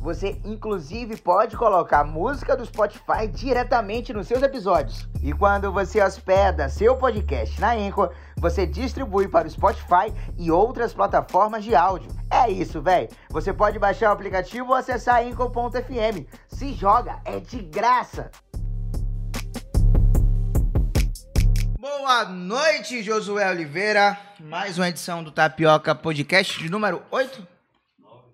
Você inclusive pode colocar música do Spotify diretamente nos seus episódios. E quando você hospeda seu podcast na Anchor, você distribui para o Spotify e outras plataformas de áudio. É isso, velho. Você pode baixar o aplicativo ou acessar anchor.fm. Se joga, é de graça. Boa noite, Josué Oliveira. Mais uma edição do Tapioca Podcast de número 8?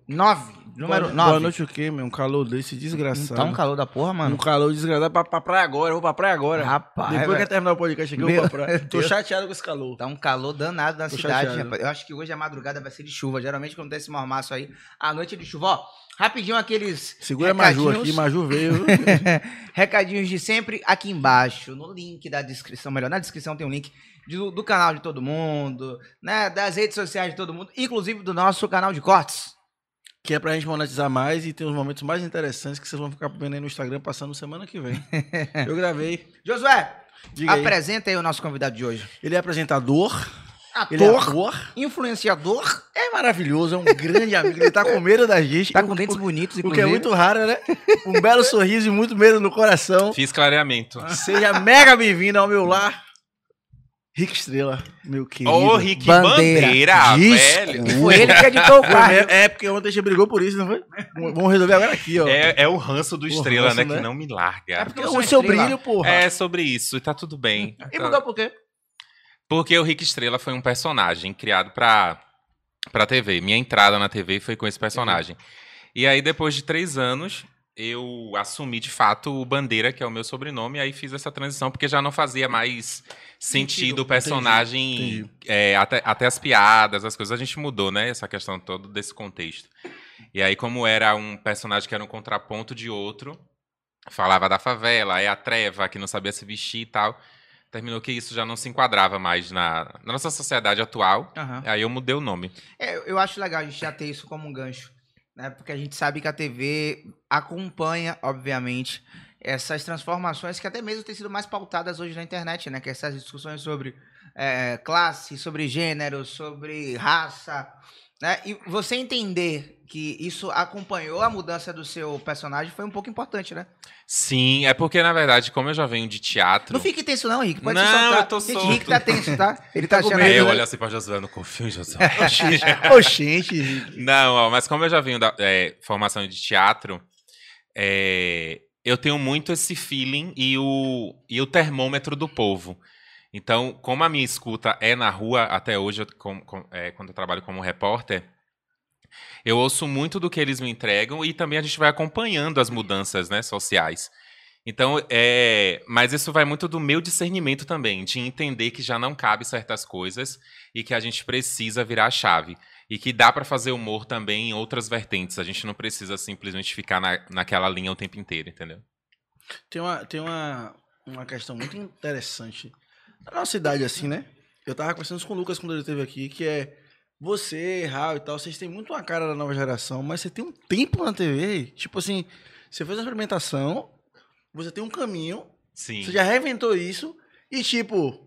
9. Número Boa 9. noite o quê, meu? Um calor desse desgraçado. Tá um calor da porra, mano. Um calor desgraçado pra, pra praia agora, eu vou pra praia agora. Rapaz, Depois velho. que terminar o podcast aqui, eu vou pra praia. Tô Deus. chateado com esse calor. Tá um calor danado na Tô cidade, chateado. rapaz. Eu acho que hoje a madrugada vai ser de chuva. Geralmente quando tem esse mormaço aí, a noite é de chuva. Ó, rapidinho aqueles Segura a Maju recadinhos. aqui, Maju veio. Recadinhos de sempre aqui embaixo, no link da descrição, melhor, na descrição tem um link do, do canal de todo mundo, né, das redes sociais de todo mundo, inclusive do nosso canal de cortes. Que é pra gente monetizar mais e tem os momentos mais interessantes que vocês vão ficar vendo aí no Instagram passando semana que vem. Eu gravei. Josué, Diga aí. apresenta aí o nosso convidado de hoje. Ele é apresentador. Ator, Ele é ator. influenciador, É maravilhoso, é um grande amigo. Ele tá com medo da gente. tá o- com dentes o- bonitos, O inclusive. que é muito raro, né? Um belo sorriso e muito medo no coração. Fiz clareamento. Seja mega bem-vindo ao meu lar. Rick Estrela, meu querido. Ô, Rick Bandeira. Bandeira, velho. Foi ele que editou o É, porque ontem a gente brigou por isso, não foi? Vamos resolver agora aqui, ó. É, é o ranço do Estrela, ranço, né? né? Que não me larga. É porque o seu brilho, porra. É sobre isso, e tá tudo bem. E mudou por quê? Porque o Rick Estrela foi um personagem criado pra, pra TV. Minha entrada na TV foi com esse personagem. E aí, depois de três anos, eu assumi de fato o Bandeira, que é o meu sobrenome, e aí fiz essa transição, porque já não fazia mais sentido o personagem, entendi. é, até, até as piadas, as coisas, a gente mudou, né? Essa questão toda desse contexto. E aí, como era um personagem que era um contraponto de outro, falava da favela, aí a treva, que não sabia se vestir e tal, terminou que isso já não se enquadrava mais na, na nossa sociedade atual. Aham. Aí eu mudei o nome. É, eu acho legal a gente já ter isso como um gancho, né? Porque a gente sabe que a TV acompanha, obviamente, essas transformações que até mesmo têm sido mais pautadas hoje na internet, né? Que essas discussões sobre é, classe, sobre gênero, sobre raça, né? E você entender que isso acompanhou a mudança do seu personagem foi um pouco importante, né? Sim, é porque, na verdade, como eu já venho de teatro. Não fique tenso não, Rick. Pode Não, soltar. eu tô Gente, solto. Rick tá tenso, tá? Ele tá com achando... medo, É, eu né? olho assim pra Josué, eu não confio em Josué. Oxente, Rick. Não, ó, mas como eu já venho da é, formação de teatro, é, eu tenho muito esse feeling e o, e o termômetro do povo. Então, como a minha escuta é na rua até hoje, eu, com- com- é, quando eu trabalho como repórter, eu ouço muito do que eles me entregam e também a gente vai acompanhando as mudanças né, sociais. Então, é, mas isso vai muito do meu discernimento também, de entender que já não cabe certas coisas e que a gente precisa virar a chave. E que dá pra fazer humor também em outras vertentes. A gente não precisa simplesmente ficar na, naquela linha o tempo inteiro, entendeu? Tem, uma, tem uma, uma questão muito interessante. Na nossa idade, assim, né? Eu tava conversando isso com o Lucas quando ele esteve aqui, que é você, Raul e tal, vocês têm muito uma cara da nova geração, mas você tem um tempo na TV. Tipo assim, você fez uma experimentação, você tem um caminho, Sim. você já reventou isso, e tipo,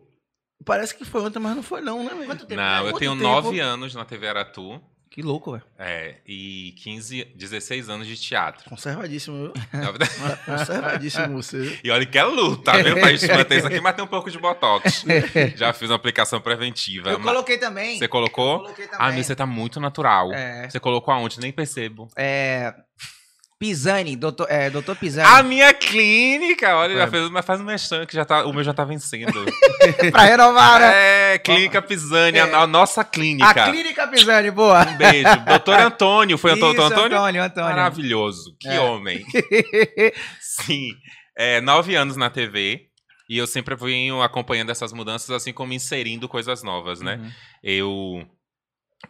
parece que foi ontem, mas não foi não, né, velho? Quanto tempo? Não, eu tenho tempo? nove anos na TV Aratu Que louco, velho. é, e 15, 16 anos de teatro. Conservadíssimo, viu? Na verdade- Conservadíssimo você. E olha que é luta, viu? Pra gente manter isso aqui, mas tem um pouco de botox. Já fiz uma aplicação preventiva. Eu Mas- coloquei também. Você colocou? Coloquei Ah, também. mas você tá muito natural. É. Você colocou aonde? Nem percebo. É. Pisani, doutor, é, doutor Pisani. A minha clínica! Olha, já fez, mas faz um mexão que já tá, o meu já tá vencendo. pra renovar, né? É, Clínica Pisani, É. a, a nossa clínica. A clínica Pisani, boa. Um beijo. Doutor Antônio, foi Antônio? Isso, Antônio? Antônio, Antônio. Maravilhoso. Que É. homem. Sim. É, nove anos na TV. E eu sempre venho acompanhando essas mudanças, assim como inserindo coisas novas, né? Uhum. Eu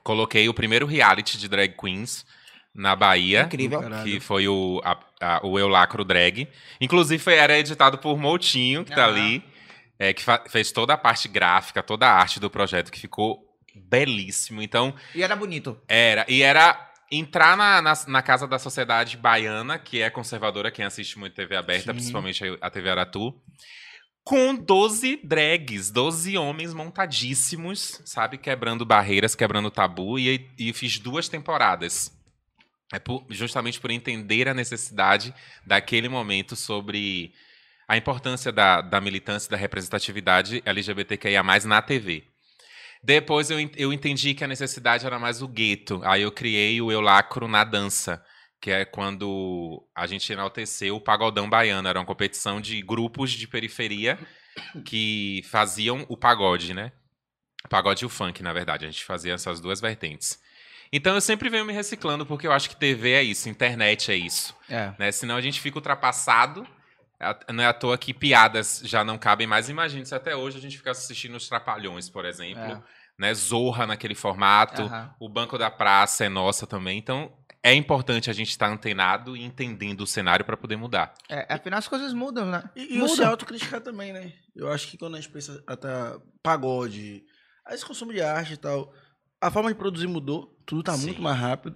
coloquei o primeiro reality de drag queens na Bahia. Incrível. Caralho. Que foi o, a- a- o Eu Lacro Drag. Inclusive, foi- era editado por Moutinho, que tá Aham. ali. é, que fez toda a parte gráfica, toda a arte do projeto, que ficou belíssimo. Então, E era bonito. era. E era entrar na, na, na casa da sociedade baiana, que é conservadora, quem assiste muito TV aberta, Sim. principalmente a a TV Aratu, com 12 drags, 12 homens montadíssimos, sabe? Quebrando barreiras, quebrando tabu, e, e fiz duas temporadas. É por- justamente por entender a necessidade daquele momento sobre a importância da, da militância da representatividade LGBTQIA+, na TV. Depois eu, eu entendi que a necessidade era mais o gueto. Aí eu criei o Eu Lacro na Dança, que é quando a gente enalteceu o Pagodão Baiano. Era uma competição de grupos de periferia que faziam o pagode, né? O pagode e o funk, na verdade. A gente fazia essas duas vertentes. Então eu sempre venho me reciclando, porque eu acho que TV é isso, internet é isso É. né? Senão a gente fica ultrapassado. A- Não é à toa que piadas já não cabem mais. Imagine se até hoje a gente ficasse assistindo os Trapalhões, por exemplo. É. Né? Zorra naquele formato. Aham. O Banco da Praça é nossa também. Então é importante a gente estar antenado e entendendo o cenário para poder mudar. É, afinal, as coisas mudam, né? E, e o se autocriticar também, né? Eu acho que quando a gente pensa até pagode, esse consumo de arte e tal, a forma de produzir mudou, tudo tá Sim. muito mais rápido.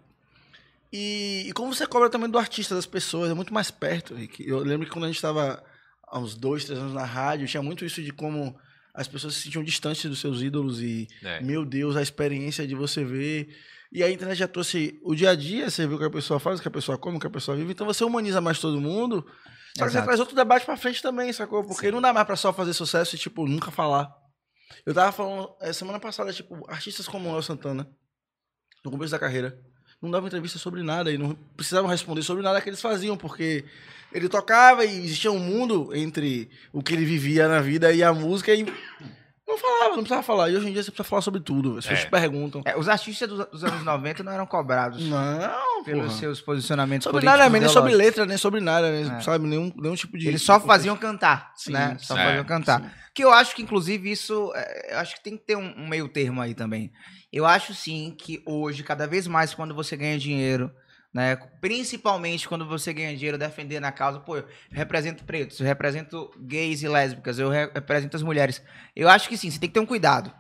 E, e como você cobra também do artista, das pessoas, é muito mais perto. Rick. Eu lembro que quando a gente estava há uns dois, três anos na rádio, tinha muito isso de como as pessoas se sentiam distantes dos seus ídolos e, né? meu Deus, a experiência de você ver. E a internet já trouxe o dia a dia, você vê o que a pessoa faz, o que a pessoa come, o que a pessoa vive. Então você humaniza mais todo mundo. Só que você traz outro debate pra frente também, sacou? Porque Sim. não dá mais pra só fazer sucesso e, tipo, nunca falar. Eu tava falando eh, semana passada, tipo, artistas como o El Santana, no começo da carreira, não davam entrevista sobre nada e não precisavam responder sobre nada que eles faziam, porque ele tocava e existia um mundo entre o que ele vivia na vida e a música e não falava, não precisava falar. E hoje em dia você precisa falar sobre tudo. As pessoas É. te perguntam. É, os artistas dos, dos anos 90 não eram cobrados Não, pelos porra. seus posicionamentos Sobre políticos. nada, nem sobre letra, nem sobre nada, né? É. sabe? Nenhum, nenhum tipo de. Eles só faziam cantar, Sim, né? Só é, faziam cantar. sim. Que eu acho que, inclusive, isso. é, Eu acho que tem que ter um, um meio termo aí também. Eu acho sim que hoje, cada vez mais, quando você ganha dinheiro, né? Principalmente quando você ganha dinheiro defendendo a causa, pô, eu represento pretos, eu represento gays e lésbicas, eu re- represento as mulheres. Eu acho que sim, você tem que ter um cuidado.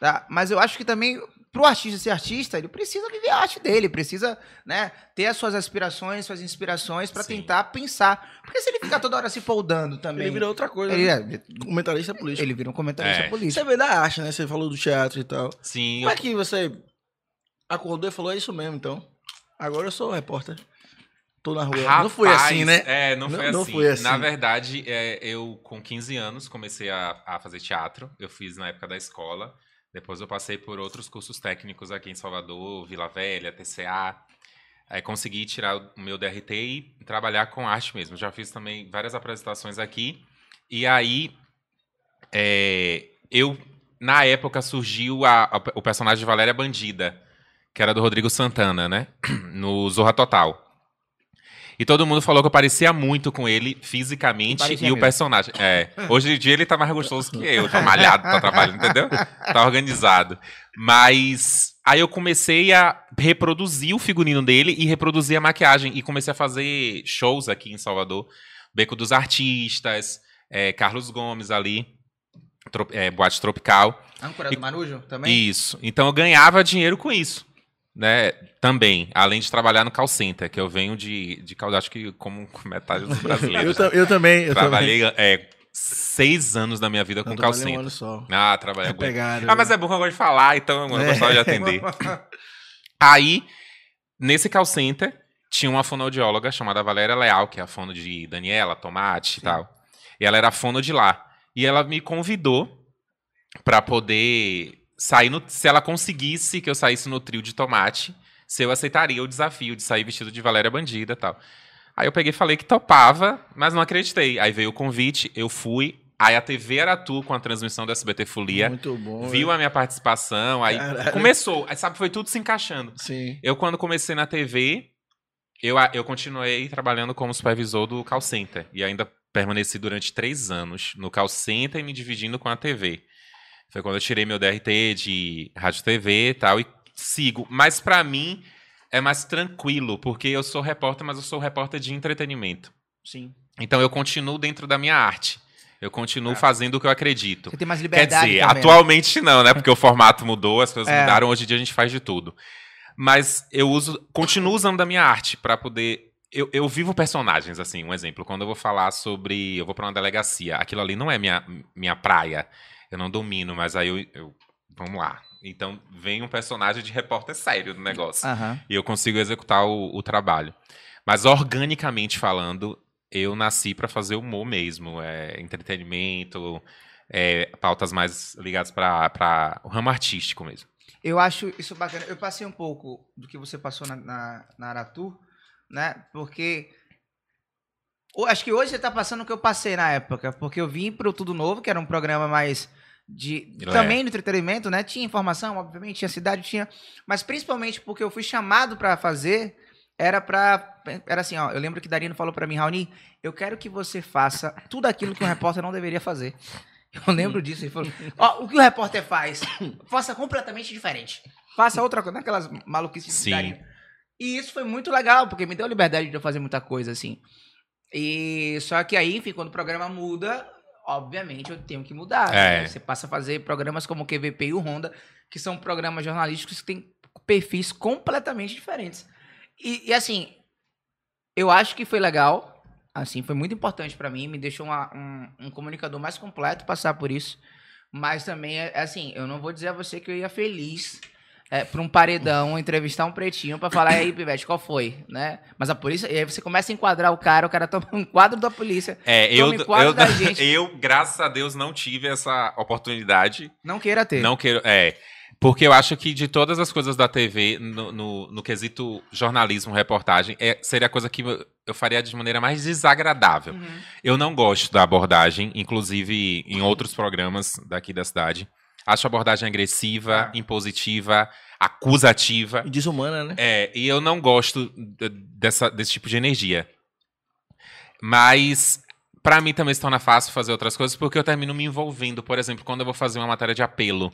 Tá? Mas eu acho que também, pro artista ser artista, ele precisa viver a arte dele, precisa, né, ter as suas aspirações, suas inspirações pra Sim. tentar pensar. Porque se ele ficar toda hora se foldando também. Ele virou outra coisa. ele, né? é, Comentarista político. ele vira um comentarista É. político. Você veio da arte, né? Você falou do teatro e tal. Sim, Como é que você acordou e falou, é isso mesmo, então? Agora eu sou repórter. Tô na rua. Rapaz, não foi assim, né? É, não, Não- foi, não assim. foi assim. Na verdade, é, eu com 15 anos comecei a, a fazer teatro. Eu fiz na época da escola. Depois eu passei por outros cursos técnicos aqui em Salvador, Vila Velha, TCA. Aí consegui tirar o meu DRT e trabalhar com arte mesmo. Já fiz também várias apresentações aqui. E aí, é, eu, na época, surgiu a- a- o personagem de Valéria Bandida, que era do Rodrigo Santana, né? No Zorra Total. E todo mundo falou que eu parecia muito com ele fisicamente e o mesmo. personagem. É, hoje em dia ele tá mais gostoso que eu, tá malhado, tá trabalhando, entendeu? Tá organizado. Mas aí eu comecei a reproduzir o figurino dele e reproduzir a maquiagem. E comecei a fazer shows aqui em Salvador. Beco dos Artistas, é, Carlos Gomes ali, é, Boate Tropical. Âncora E- do Marujo também? Isso. Então eu ganhava dinheiro com isso. Né? Também, além de trabalhar no call center, que eu venho de, de call, acho que como metade dos Eu, brasileiros. ta- eu também. Eu Trabalhei é, seis anos da minha vida com também. call Eu trabalhei um center. ano só. Ah, trabalhei. É pegado. Ah, mas é bom que eu gosto de falar, então eu É. gostava de atender. Aí, nesse call center, tinha uma fonoaudióloga chamada Valéria Leal, que é a fono de Daniela, Tomate e tal. E ela era fono de lá. E ela me convidou pra poder sair no. Se ela conseguisse que eu saísse no trio de tomate, se eu aceitaria o desafio de sair vestido de Valéria Bandida e tal. Aí eu peguei e falei que topava, mas não acreditei. Aí veio o convite, eu fui. Aí a TV Aratu, com a transmissão do SBT Folia, Muito bom. viu né? a minha participação, aí Caralho. começou. Aí, sabe, foi tudo se encaixando. Sim. Eu, quando comecei na TV, eu, eu continuei trabalhando como supervisor do call center. E ainda permaneci durante três anos no call center e me dividindo com a TV. Foi quando eu tirei meu DRT de rádio TV e tal, e sigo. Mas pra mim é mais tranquilo, porque eu sou repórter, mas eu sou repórter de entretenimento. Sim. Então eu continuo dentro da minha arte. Eu continuo fazendo o que eu acredito. Você tem mais Quer liberdade dizer, também, né? atualmente não, né? Porque o formato mudou, as coisas É. mudaram, hoje em dia a gente faz de tudo. Mas eu uso, continuo usando da minha arte para poder. Eu, eu vivo personagens, assim, um exemplo. Quando eu vou falar sobre. Eu vou para uma delegacia, aquilo ali não é minha, minha praia. Eu não domino, mas aí eu, eu vamos lá. Então vem um personagem de repórter sério do negócio. Aham. E eu consigo executar o, o trabalho. Mas organicamente falando, eu nasci para fazer humor mesmo. É, entretenimento, é, pautas mais ligadas para o ramo artístico mesmo. Eu acho isso bacana. Eu passei um pouco do que você passou na, na, na Aratu, né? Porque. acho que hoje você tá passando o que eu passei na época. Porque eu vim pro Tudo Novo, que era um programa mais. De, É. também no entretenimento, né? Tinha informação, obviamente, tinha cidade, tinha. Mas principalmente porque eu fui chamado pra fazer, era pra. Era assim, ó. Eu lembro que Darino falou pra mim, Raoni, eu quero que você faça tudo aquilo que um repórter não deveria fazer. Eu lembro disso. Ele falou: Ó, o que o repórter faz? Faça completamente diferente. Faça outra coisa, naquelas maluquices Sim. de Darino. E isso foi muito legal, porque me deu liberdade de eu fazer muita coisa, assim. E só que aí, enfim, quando o programa muda, obviamente eu tenho que mudar. É. né? Você passa a fazer programas como o QVP e o Honda, que são programas jornalísticos que têm perfis completamente diferentes. E, e, assim, eu acho que foi legal. Assim, foi muito importante pra mim, me deixou uma- um, um comunicador mais completo passar por isso. Mas também, é é assim, eu não vou dizer a você que eu ia feliz é, pra um paredão entrevistar um pretinho pra falar, e aí, Pivete, qual foi? Né? Mas a polícia, e aí você começa a enquadrar o cara, o cara toma um quadro da polícia. É, eu, Tome quadro eu, da gente. eu, graças a Deus, não tive essa oportunidade. Não queira ter. Não quero. É. Porque eu acho que de todas as coisas da TV, no, no, no quesito jornalismo, reportagem, é, seria a coisa que eu- eu faria de maneira mais desagradável. Uhum. Eu não gosto da abordagem, inclusive em outros programas daqui da cidade. Acho a abordagem agressiva, Ah. impositiva, acusativa. E desumana, né? É, e eu não gosto dessa, desse tipo de energia. Mas pra mim também se torna fácil fazer outras coisas porque eu termino me envolvendo. Por exemplo, quando eu vou fazer uma matéria de apelo,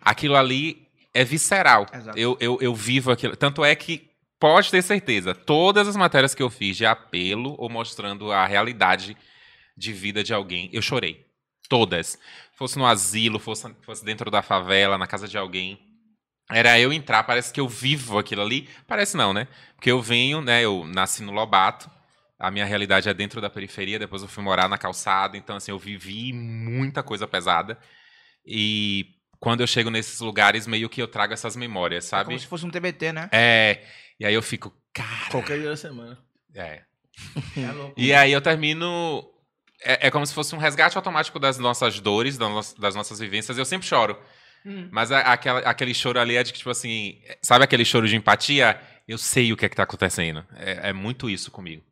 aquilo ali é visceral. Exato. Eu, eu, eu vivo aquilo. Tanto é que pode ter certeza, todas as matérias que eu fiz de apelo ou mostrando a realidade de vida de alguém, eu chorei. Todas. Fosse no asilo, fosse, fosse dentro da favela, na casa de alguém. Era eu entrar, parece que eu vivo aquilo ali. Parece não, né? Porque eu venho, né? Eu nasci no Lobato. A minha realidade é dentro da periferia, depois eu fui morar na calçada, então assim, eu vivi muita coisa pesada. E quando eu chego nesses lugares, meio que eu trago essas memórias, É sabe? como se fosse um TBT, né? É. E aí eu fico, cara. Qualquer dia da semana. É. É louco. E aí eu termino. É, é como se fosse um resgate automático das nossas dores, das, nossas- vivências. Eu sempre choro. Hum. Mas a- aquela, aquele choro ali é de que, tipo assim. Sabe aquele choro de empatia? Eu sei o que é que tá acontecendo. É, é muito isso comigo.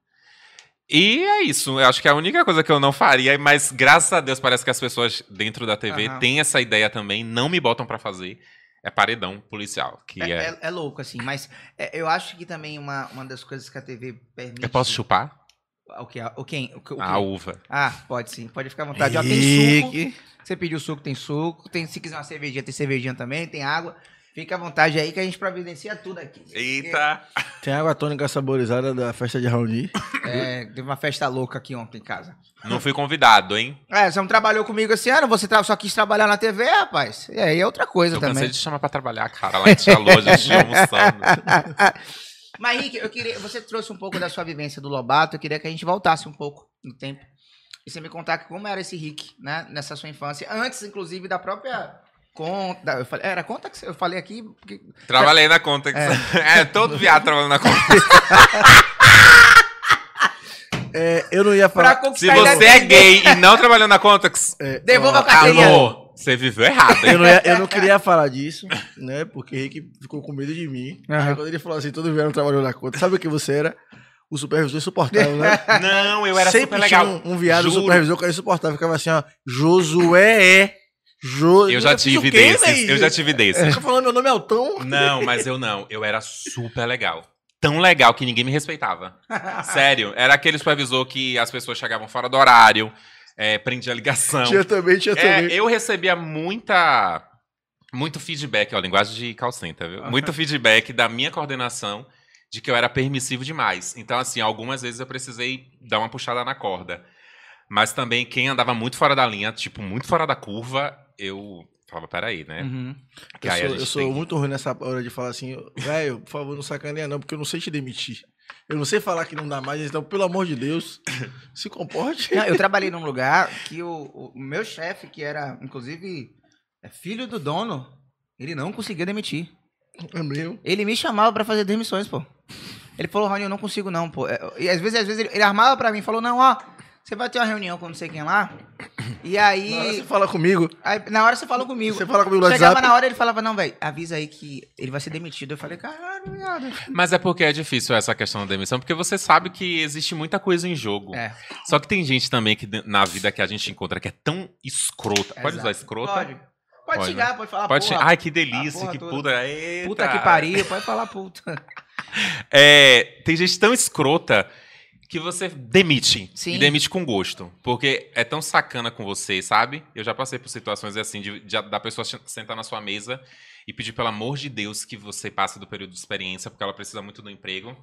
E é isso. Eu acho que é a única coisa que eu não faria, mas graças a Deus parece que as pessoas dentro da TV Aham. têm essa ideia também, não me botam pra fazer. É paredão policial. Que É, é. é- é louco, assim, mas é, eu acho que também uma, uma das coisas que a TV permite. Eu posso chupar? O que? O quem? O, que- o A uva. Ah, pode sim, pode ficar à vontade. Ó, tem suco. Você pediu suco, tem suco. Tem, se quiser uma cervejinha, tem cervejinha também, tem água. Fica à vontade aí que a gente providencia tudo aqui. Eita! Tem água tônica saborizada da festa de Raoni. É, teve uma festa louca aqui ontem em casa. Não fui convidado, hein? É, você não trabalhou comigo esse ano, você só quis trabalhar na TV, rapaz. E aí é outra coisa Eu cansei também. de chamar pra trabalhar, cara. Lá em Tia Loja, a gente almoçando. Mas, Rick, eu queria. Você trouxe um pouco da sua vivência do Lobato, eu queria que a gente voltasse um pouco no tempo. E você me contar como era esse Rick, né? Nessa sua infância. Antes, inclusive, da própria conta. Eu falei, era conta que eu falei aqui? Porque- Trabalhei na conta. É, todo viado trabalhando na conta. É, eu não ia falar. Se você é gay e não trabalhou na Contax, é, Devolva a carteirinha. amor, você viveu errado, Eu hein? não, ia- eu não queria falar disso, né? Porque o Rick ficou com medo de mim. Aham. Aí quando ele falou assim, todo verão trabalhou na conta. Sabe o que você era? O supervisor insuportável, né? Não, eu era Sempre super legal. um, um viado Juro. supervisor que era insuportável. Ficava assim, ó. Josué é. Jo... Eu já tive quê, desses. Eu já tive Você desses. tá falando meu nome é Altão? Não, mas eu não. Eu era super legal. Tão legal que ninguém me respeitava. Sério. Era aquele supervisor que as pessoas chegavam fora do horário, é, prendia ligação. Tinha também, tinha É, também. eu recebia muita. Muito feedback, ó, linguagem de call center, viu? Muito feedback da minha coordenação de que eu era permissivo demais. Então, assim, algumas vezes eu precisei dar uma puxada na corda. Mas também quem andava muito fora da linha, tipo, muito fora da curva, eu falava, peraí, né? Uhum. Que Eu, sou, eu sou tem muito ruim nessa hora de falar assim, velho, por favor, não sacaneia não, porque eu não sei te demitir. Eu não sei falar que não dá mais, então, pelo amor de Deus, se comporte. Não, eu trabalhei num lugar que o, o meu chefe, que era, inclusive, é filho do dono, ele não conseguia demitir. É meu. Ele me chamava pra fazer demissões, pô. Ele falou, Rony, eu não consigo não, pô. É, E às vezes, às vezes ele, ele armava pra mim, falou, não, ó, você vai ter uma reunião com não sei quem lá, e Na hora aí... você fala comigo, aí, na hora você falou comigo. você fala comigo no Chegava WhatsApp. na hora ele falava, não, velho, avisa aí que ele vai ser demitido. Eu falei, caralho, viado. Mas é porque é difícil essa questão da demissão, porque você sabe que existe muita coisa em jogo. É, Só que tem gente também que na vida que a gente encontra que é tão escrota. Pode usar exato. escrota? Pode. Pode, Pode, xingar, pode falar Pode porra, Ai, que delícia, porra que puta. Puta que pariu, pode falar puta. É, tem gente tão escrota que você demite. Sim. E demite com gosto. Porque é tão sacana com você, sabe? Eu já passei por situações assim, de, de- da pessoa sentar na sua mesa e pedir, pelo amor de Deus, que você passe do período de experiência, porque ela precisa muito do emprego.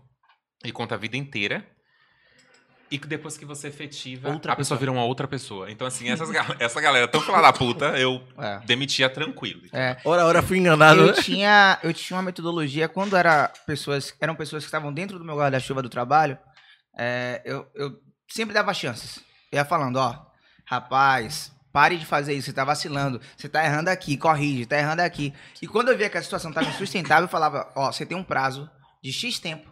E conta a vida inteira. E que depois que você efetiva, Outra a pessoa pessoa. vira uma outra pessoa. Então, assim, essas, essa galera tão filha da puta, eu É. demitia tranquilo. É. Ora, ora, fui enganado, eu né? tinha, eu tinha uma metodologia quando era pessoas, eram pessoas que estavam dentro do meu guarda-chuva do trabalho, é, eu, eu sempre dava chances. Eu ia falando, ó, rapaz, pare de fazer isso, você tá vacilando, você tá errando aqui, corrige, tá errando aqui. E quando eu via que a situação tava insustentável, eu falava, ó, você tem um prazo de X tempo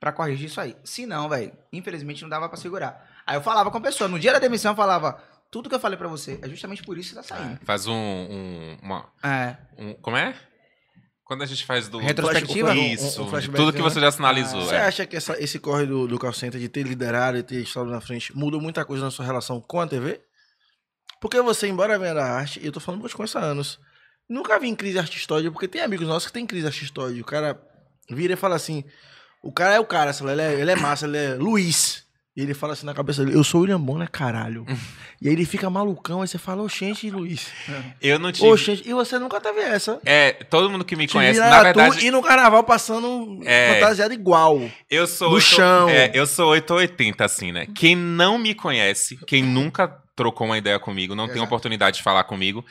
pra corrigir isso aí. Se não, velho, infelizmente não dava pra segurar. Aí eu falava com a pessoa, no dia da demissão eu falava, tudo que eu falei pra você é justamente por isso que você tá saindo. Faz um. um- uma, É. um- como é? Quando a gente faz do. Retrospectiva? Isso. Um- um tudo que né? você já sinalizou. Você é. acha que essa- esse corre do, do call center de ter liderado e ter estado na frente mudou muita coisa na sua relação com a TV? Porque você, embora venha da arte, e eu tô falando te conheço há anos, nunca vi em crise artistóide, porque tem amigos nossos que tem crise artistóide. O cara vira e fala assim: o cara é o cara, ele é, ele é massa, ele é Luiz. E ele fala assim na cabeça dele: eu sou o William Bonner, caralho. e aí ele fica malucão, aí você fala: oxente, Luiz. Eu não tive. Oxente, e você nunca teve essa. É, todo mundo que me conhece, na verdade, e no carnaval passando É. fantasiado igual. eu sou. no oito- chão. É, eu sou 880, assim, né? Quem não me conhece, quem nunca trocou uma ideia comigo, não tem Exato. oportunidade de falar comigo,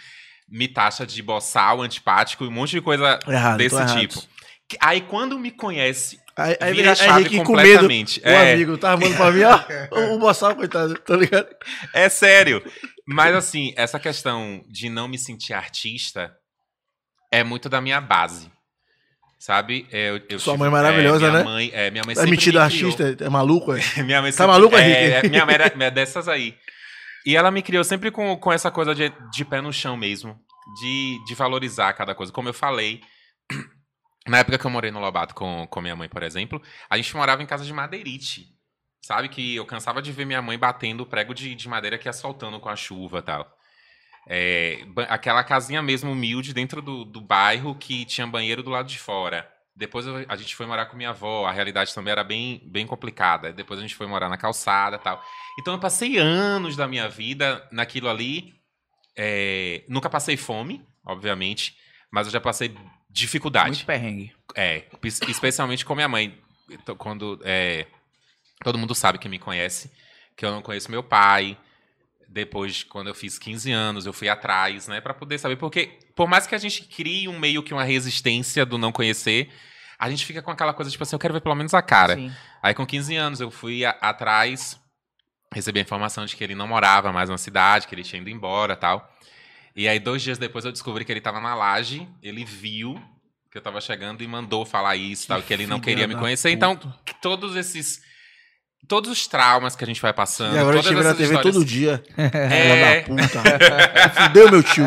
me taxa de boçal, antipático e um monte de coisa Errado, desse errado. tipo. Que- Aí quando me conhece, Aí, aí Vira a chave Henrique com medo. completamente. O É. amigo tá armando pra mim, ó. O, boçal, coitado, tá ligado? É sério. Mas assim, essa questão de não me sentir artista é muito da minha base. Sabe? É, eu- eu Sua tive- mãe maravilhosa, é, minha né? Mãe, é, minha mãe Tá sempre metido me artista, é maluco, é? minha mãe Tá sempre- maluco, é, Henrique? é, minha mãe é dessas aí. E ela me criou sempre com, com essa coisa de, de pé no chão mesmo. De, de valorizar cada coisa. Como eu falei, na época que eu morei no Lobato com, com minha mãe, por exemplo, a gente morava em casa de madeirite. Sabe que eu cansava de ver minha mãe batendo o prego de, de madeira que ia soltando com a chuva e tal. É, aquela casinha mesmo humilde dentro do, do bairro que tinha banheiro do lado de fora. Depois eu- a gente foi morar com minha avó, a realidade também era bem, bem complicada. Depois a gente foi morar na calçada tal. Então eu passei anos da minha vida naquilo ali. É, nunca passei fome, obviamente, mas eu já passei dificuldade. Muito perrengue. É, es- especialmente com minha mãe. Quando é, todo mundo sabe que me conhece, que eu não conheço meu pai. Depois, quando eu fiz 15 anos, eu fui atrás, né, Pra poder saber, porque por mais que a gente crie um meio que uma resistência do não conhecer, a gente fica com aquela coisa tipo assim, eu quero ver pelo menos a cara. Sim. Aí com 15 anos eu fui a- atrás, recebi a informação de que ele não morava mais na cidade, que ele tinha ido embora tal. E aí dois dias depois eu descobri que ele estava na laje, ele viu que eu tava chegando e mandou falar isso, tal, que ele não queria me conhecer. puta. Então, que todos esses todos os traumas que a gente vai passando, E agora eu todas vê na TV histórias- todo dia. É. Filha da puta. Fudeu, meu tio.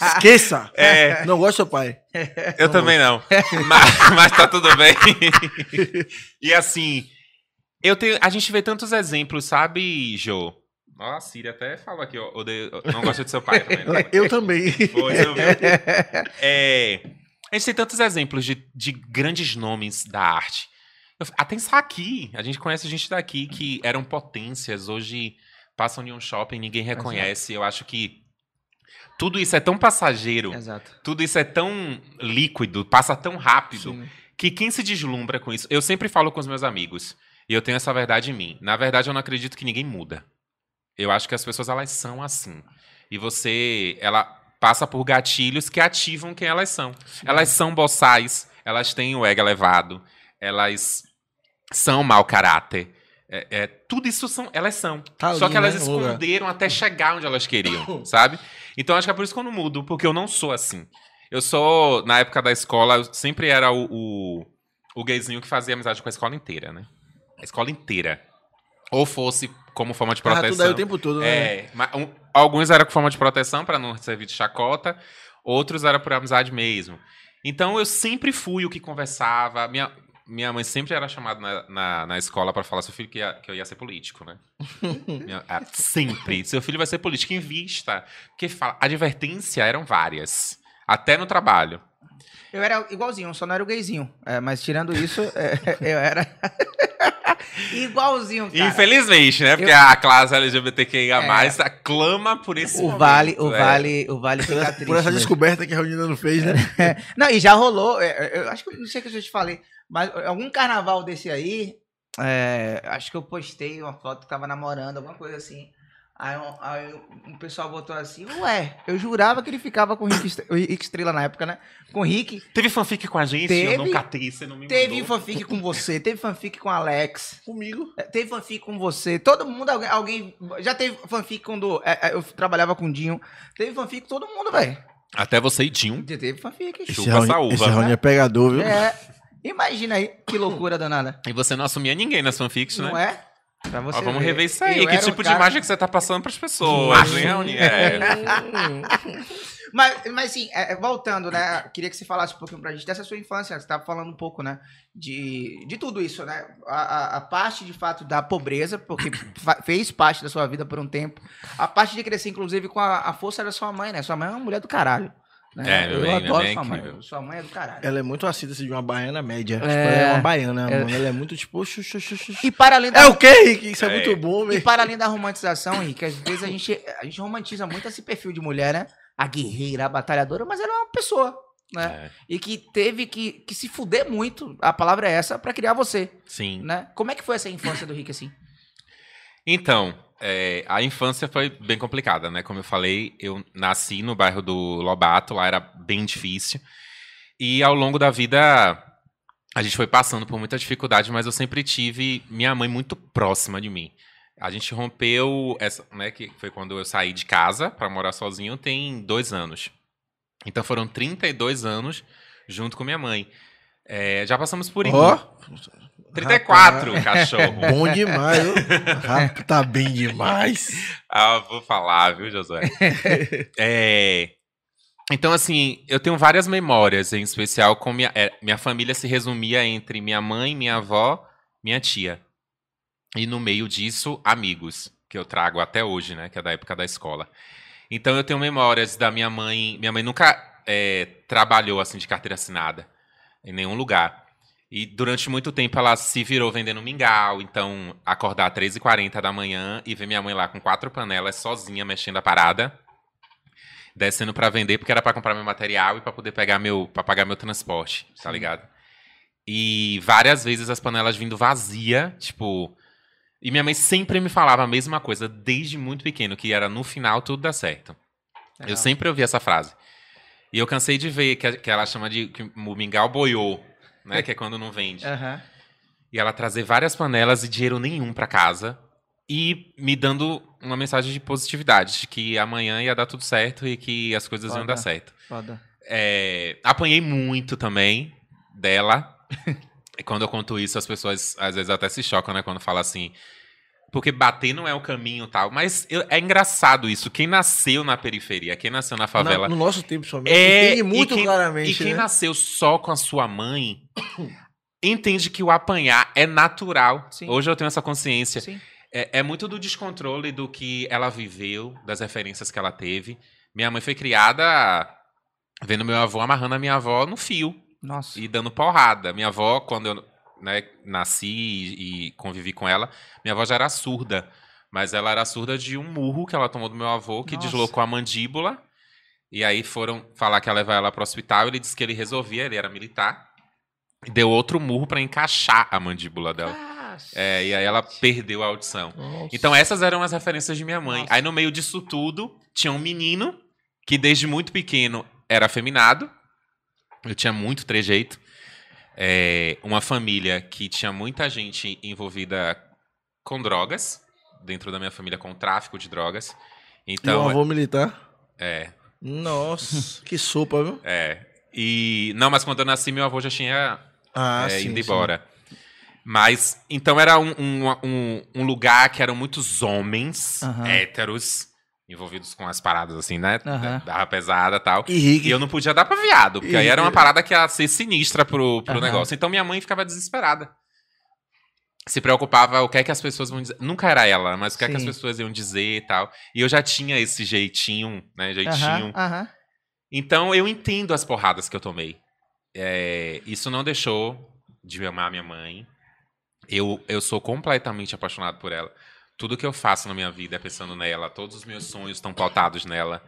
Esqueça. É. Não gosto do seu pai. Eu Não também não. mas, mas tá tudo bem. e assim, eu tenho, a gente vê tantos exemplos, sabe, Jô? Ó, a Siri até falou aqui, ó, odeio- não gosta de seu pai também. né? Eu também. Você ouviu? É, a gente tem tantos exemplos de, de grandes nomes da arte. Eu- até Saki, a gente conhece gente daqui que eram potências, hoje passam em um shopping, ninguém reconhece. Eu acho que tudo isso é tão passageiro, Exato. tudo isso é tão líquido, passa tão rápido, Sim. que quem se deslumbra com isso. Eu sempre falo com os meus amigos, e eu tenho essa verdade em mim. Na verdade, eu não acredito que ninguém muda. Eu acho que as pessoas elas são assim. E você, ela passa por gatilhos que ativam quem elas são. Elas são boçais, elas têm o ego elevado, elas são mau caráter. É, é, tudo isso são, elas são. Tá Só ali, que elas né, esconderam até chegar onde elas queriam, sabe? Então acho que é por isso que eu não mudo, porque eu não sou assim. Eu sou, na época da escola, eu sempre era o, o, o gayzinho que fazia amizade com a escola inteira, né? A escola inteira. Ou fosse como forma de proteção. tudo aí o tempo todo, né? É, mas um- alguns eram com forma de proteção para não servir de chacota, outros eram por amizade mesmo. Então eu sempre fui o que conversava. Minha, minha mãe sempre era chamada na, na, na escola para falar seu filho que, ia- que eu ia ser político, né? Minha- ah, sempre. Seu filho vai ser político. Invista. Porque fala, advertência eram várias. Até no trabalho. Eu era igualzinho, só não era o gayzinho. É, mas tirando isso, é, eu era igualzinho, cara. Infelizmente, né? Porque Eu- a classe LGBTQIA+, É. clama por esse O momento, vale, o é. vale, o vale Por fica essa, triste. por essa mesmo. descoberta que a Reunida não fez, né? Não, e já rolou, é, é, eu acho que não sei o que eu te falei, mas algum carnaval desse aí, é, acho que eu postei uma foto que tava namorando, alguma coisa assim. Aí, um- aí um pessoal botou assim, ué, eu jurava que ele ficava com o Rick, Estre- o Rick Estrela na época, né? Com o Rick. Teve fanfic com a gente? Teve. Eu não catei, você não me Teve mandou. fanfic com você, teve fanfic com o Alex. Comigo. É, Teve fanfic com você. Todo mundo, alguém, alguém- já teve fanfic quando é, é, eu trabalhava com o Dinho. Teve fanfic com todo mundo, velho. Até você e Dinho. Teve fanfic. Chupa Esse Raoni, essa uva. esse Raoni é pegador, viu? É. Imagina aí, que loucura danada. E você não assumia ninguém nas fanfics, né? Não é? Pra você Ó, vamos ver. rever isso aí. Eu que tipo de cara- imagem que você tá passando pras pessoas, hein? É. Mas, mas assim, é, voltando, né? Queria que você falasse um pouquinho pra gente dessa sua infância. Você tava falando um pouco, né? De, de tudo isso, né? A, a- a parte, de fato, da pobreza, porque fez parte da sua vida por um tempo. A parte de crescer, inclusive, com a, a força da sua mãe, né? Sua mãe é uma mulher do caralho. Né? É, Eu minha adoro sua mãe. incrível. Sua mãe é do caralho. Ela é muito assídua assim, de uma baiana média. Tipo, É. ela é uma baiana, É. mano. Ela é muito tipo. xu, xu, xu, xu, xu. E para além da, É o quê, Rick? Isso é, É. muito bom, e velho. para além da romantização, Henrique, às vezes a gente, a gente romantiza muito esse perfil de mulher, né? A guerreira, a batalhadora, mas ela é uma pessoa, né? É, E que teve que, que se fuder muito, a palavra é essa, pra criar você, Sim. né? Como é que foi essa infância do Rick, assim? Então, é, a infância foi bem complicada, né? Como eu falei, eu nasci no bairro do Lobato, lá era bem difícil. E ao longo da vida, a gente foi passando por muita dificuldade, mas eu sempre tive minha mãe muito próxima de mim. A gente rompeu, essa, né, que foi quando eu saí de casa para morar sozinho, tem dois anos. Então foram 32 anos junto com minha mãe. É, já passamos por Ó, 34, cachorro. bom demais? Rapaz, tá bem demais. Ah, vou falar, viu, Josué? É, Então, assim, eu tenho várias memórias, em especial com minha. é, minha família se resumia entre minha mãe, minha avó, minha tia. E no meio disso, amigos, que eu trago até hoje, né? Que é da época da escola. Então eu tenho memórias da minha mãe. Minha mãe nunca é, trabalhou assim de carteira assinada em nenhum lugar. E durante muito tempo ela se virou vendendo mingau. Então, acordar às 3h40 da manhã e ver minha mãe lá com quatro panelas, sozinha, mexendo a parada. Descendo pra vender, porque era pra comprar meu material e pra poder pegar meu. para pagar meu transporte, tá ligado? E várias vezes as panelas vindo vazia, tipo. E minha mãe sempre me falava a mesma coisa, desde muito pequeno, que era no final tudo dá certo. Eu sempre ouvi essa frase. E eu cansei de ver que, que ela chama de que o mingau boiou, né? Que é quando não vende. Aham. E ela trazer várias panelas e dinheiro nenhum pra casa. E me dando uma mensagem de positividade, de que amanhã ia dar tudo certo e que as coisas iam Foda. dar certo. Foda. É, apanhei muito também dela. e quando eu conto isso, as pessoas às vezes até se chocam, né? Quando fala assim. Porque bater não é o caminho e tal. Mas eu- é engraçado isso. Quem nasceu na periferia, quem nasceu na favela. Na- no nosso tempo, somente. É, entende muito e quem, claramente. E quem né? nasceu só com a sua mãe entende que o apanhar é natural. Sim. Hoje eu tenho essa consciência. Sim. É, é muito do descontrole do que ela viveu, das referências que ela teve. Minha mãe foi criada vendo meu avô amarrando a minha avó no fio Nossa. e dando porrada. Minha avó, quando eu né, nasci e, e convivi com ela, minha avó já era surda. Mas ela era surda de um murro que ela tomou do meu avô, que Nossa. deslocou a mandíbula. E aí foram falar que ia levar ela pro hospital. Ele disse que ele resolvia, ele era militar. E deu outro murro para encaixar a mandíbula dela. É, e aí ela perdeu a audição. Nossa. Então essas eram as referências de minha mãe. Nossa. Aí no meio disso tudo, tinha um menino que desde muito pequeno era afeminado. Eu tinha muito trejeito. É, uma família que tinha muita gente envolvida com drogas, dentro da minha família com tráfico de drogas. E Então, um avô militar? é, Nossa, que sopa, viu? é. E não, mas quando eu nasci, meu avô já tinha Ah, é, sim. indo sim. embora. Mas, então era um, um, um, um lugar que eram muitos homens Aham. héteros envolvidos com as paradas assim, né? Aham. Barra pesada e tal. E. E eu não podia dar pra viado, porque aí E- era uma parada que ia ser sinistra pro, pro Aham. negócio. Então minha mãe ficava desesperada. Se preocupava o que é que as pessoas vão dizer. Nunca era ela, mas o que é que as Sim. pessoas iam dizer e tal. E eu já tinha esse jeitinho, né? Jeitinho. Aham. Então eu entendo as porradas que eu tomei. É, isso não deixou de amar minha mãe. Eu, eu sou completamente apaixonado por ela. Tudo que eu faço na minha vida é pensando nela. Todos os meus sonhos estão pautados nela.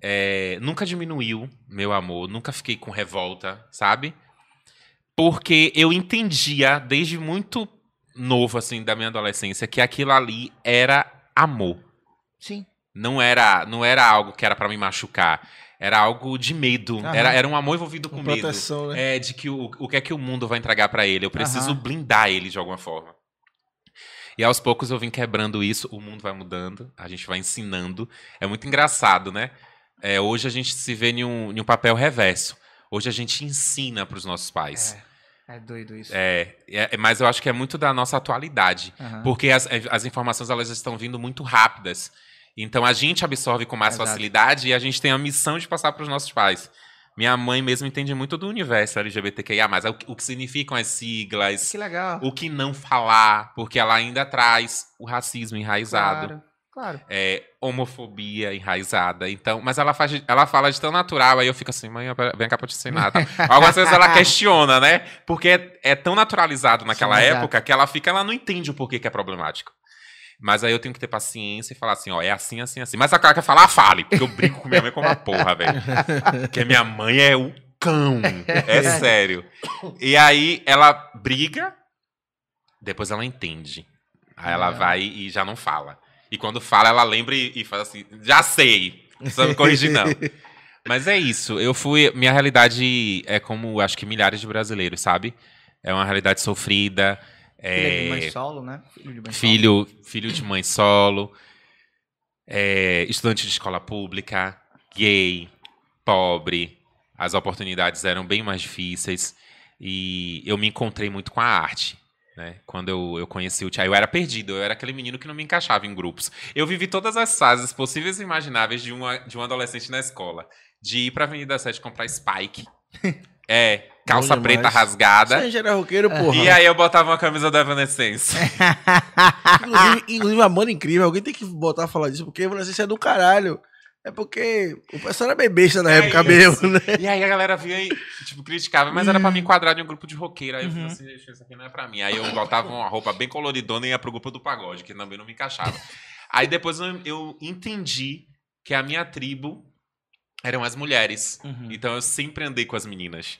É, nunca diminuiu meu amor. Nunca fiquei com revolta, sabe? Porque eu entendia desde muito novo, assim, da minha adolescência, que aquilo ali era amor. Sim. Não era, não era algo que era pra me machucar. Era algo de medo. Aham. Era, era um amor envolvido com, Com medo. proteção, né? É, de que o, o que é que o mundo vai entregar pra ele. Eu preciso Aham. blindar ele de alguma forma. E aos poucos eu vim quebrando isso, o mundo vai mudando, a gente vai ensinando. É muito engraçado, né? É, hoje a gente se vê em um, em um papel reverso. Hoje a gente ensina pros nossos pais. É, é doido isso. É, é, mas eu acho que é muito da nossa atualidade. Aham. Porque as, as informações elas estão vindo muito rápidas. Então a gente absorve com mais Exato. facilidade e a gente tem a missão de passar para os nossos pais. Minha mãe mesmo entende muito do universo LGBTQIA, mas o, que- o que significam as siglas, Que legal. o que não falar, porque ela ainda traz o racismo enraizado, Claro, claro. é, homofobia enraizada. Então, mas ela, faz, ela fala de tão natural, aí eu fico assim, mãe, vem cá pra te ensinar. Tá? Algumas vezes ela questiona, né? Porque é, é tão naturalizado naquela Sim, exato. época que ela fica, ela não entende o porquê que é problemático. Mas aí eu tenho que ter paciência e falar assim, ó, é assim, assim, assim. Mas a cara quer falar, fale, porque eu brinco com minha mãe como uma porra, velho. Porque minha mãe é o cão. É sério. E aí ela briga, depois ela entende. Aí ela vai e já não fala. E quando fala, ela lembra e, e faz assim, já sei. Não precisa me corrigir, não. Mas é isso. Eu fui. Minha realidade é como acho que milhares de brasileiros, sabe? É uma realidade sofrida. Filha de É, mãe solo, né? Filho de mãe filho, filho de mãe solo, é, estudante de escola pública, gay, pobre. As oportunidades eram bem mais difíceis. E eu me encontrei muito com a arte. Né? Quando eu, eu conheci o Thiago, eu era perdido, eu era aquele menino que não me encaixava em grupos. Eu vivi todas as fases possíveis e imagináveis de, uma, de um adolescente na escola. De ir pra Avenida 7 comprar Spike. É, calça Bom preta demais. rasgada. Você já era roqueiro, porra. E aí eu botava uma camisa do Evanescence. Inclusive, inclusive, a Mana Incrível, alguém tem que botar a falar disso, porque você é do caralho. É porque o pessoal era bem besta na É época isso. mesmo, né? E aí a galera vinha e, tipo, criticava, mas era pra me enquadrar em um grupo de roqueiro. Aí eu Uhum. falei assim, "Deixa, isso aqui não é pra mim. Aí eu botava uma roupa bem coloridona e ia pro grupo do pagode, que também não me encaixava. Aí depois eu, eu entendi que a minha tribo eram as mulheres. Uhum. Então eu sempre andei com as meninas.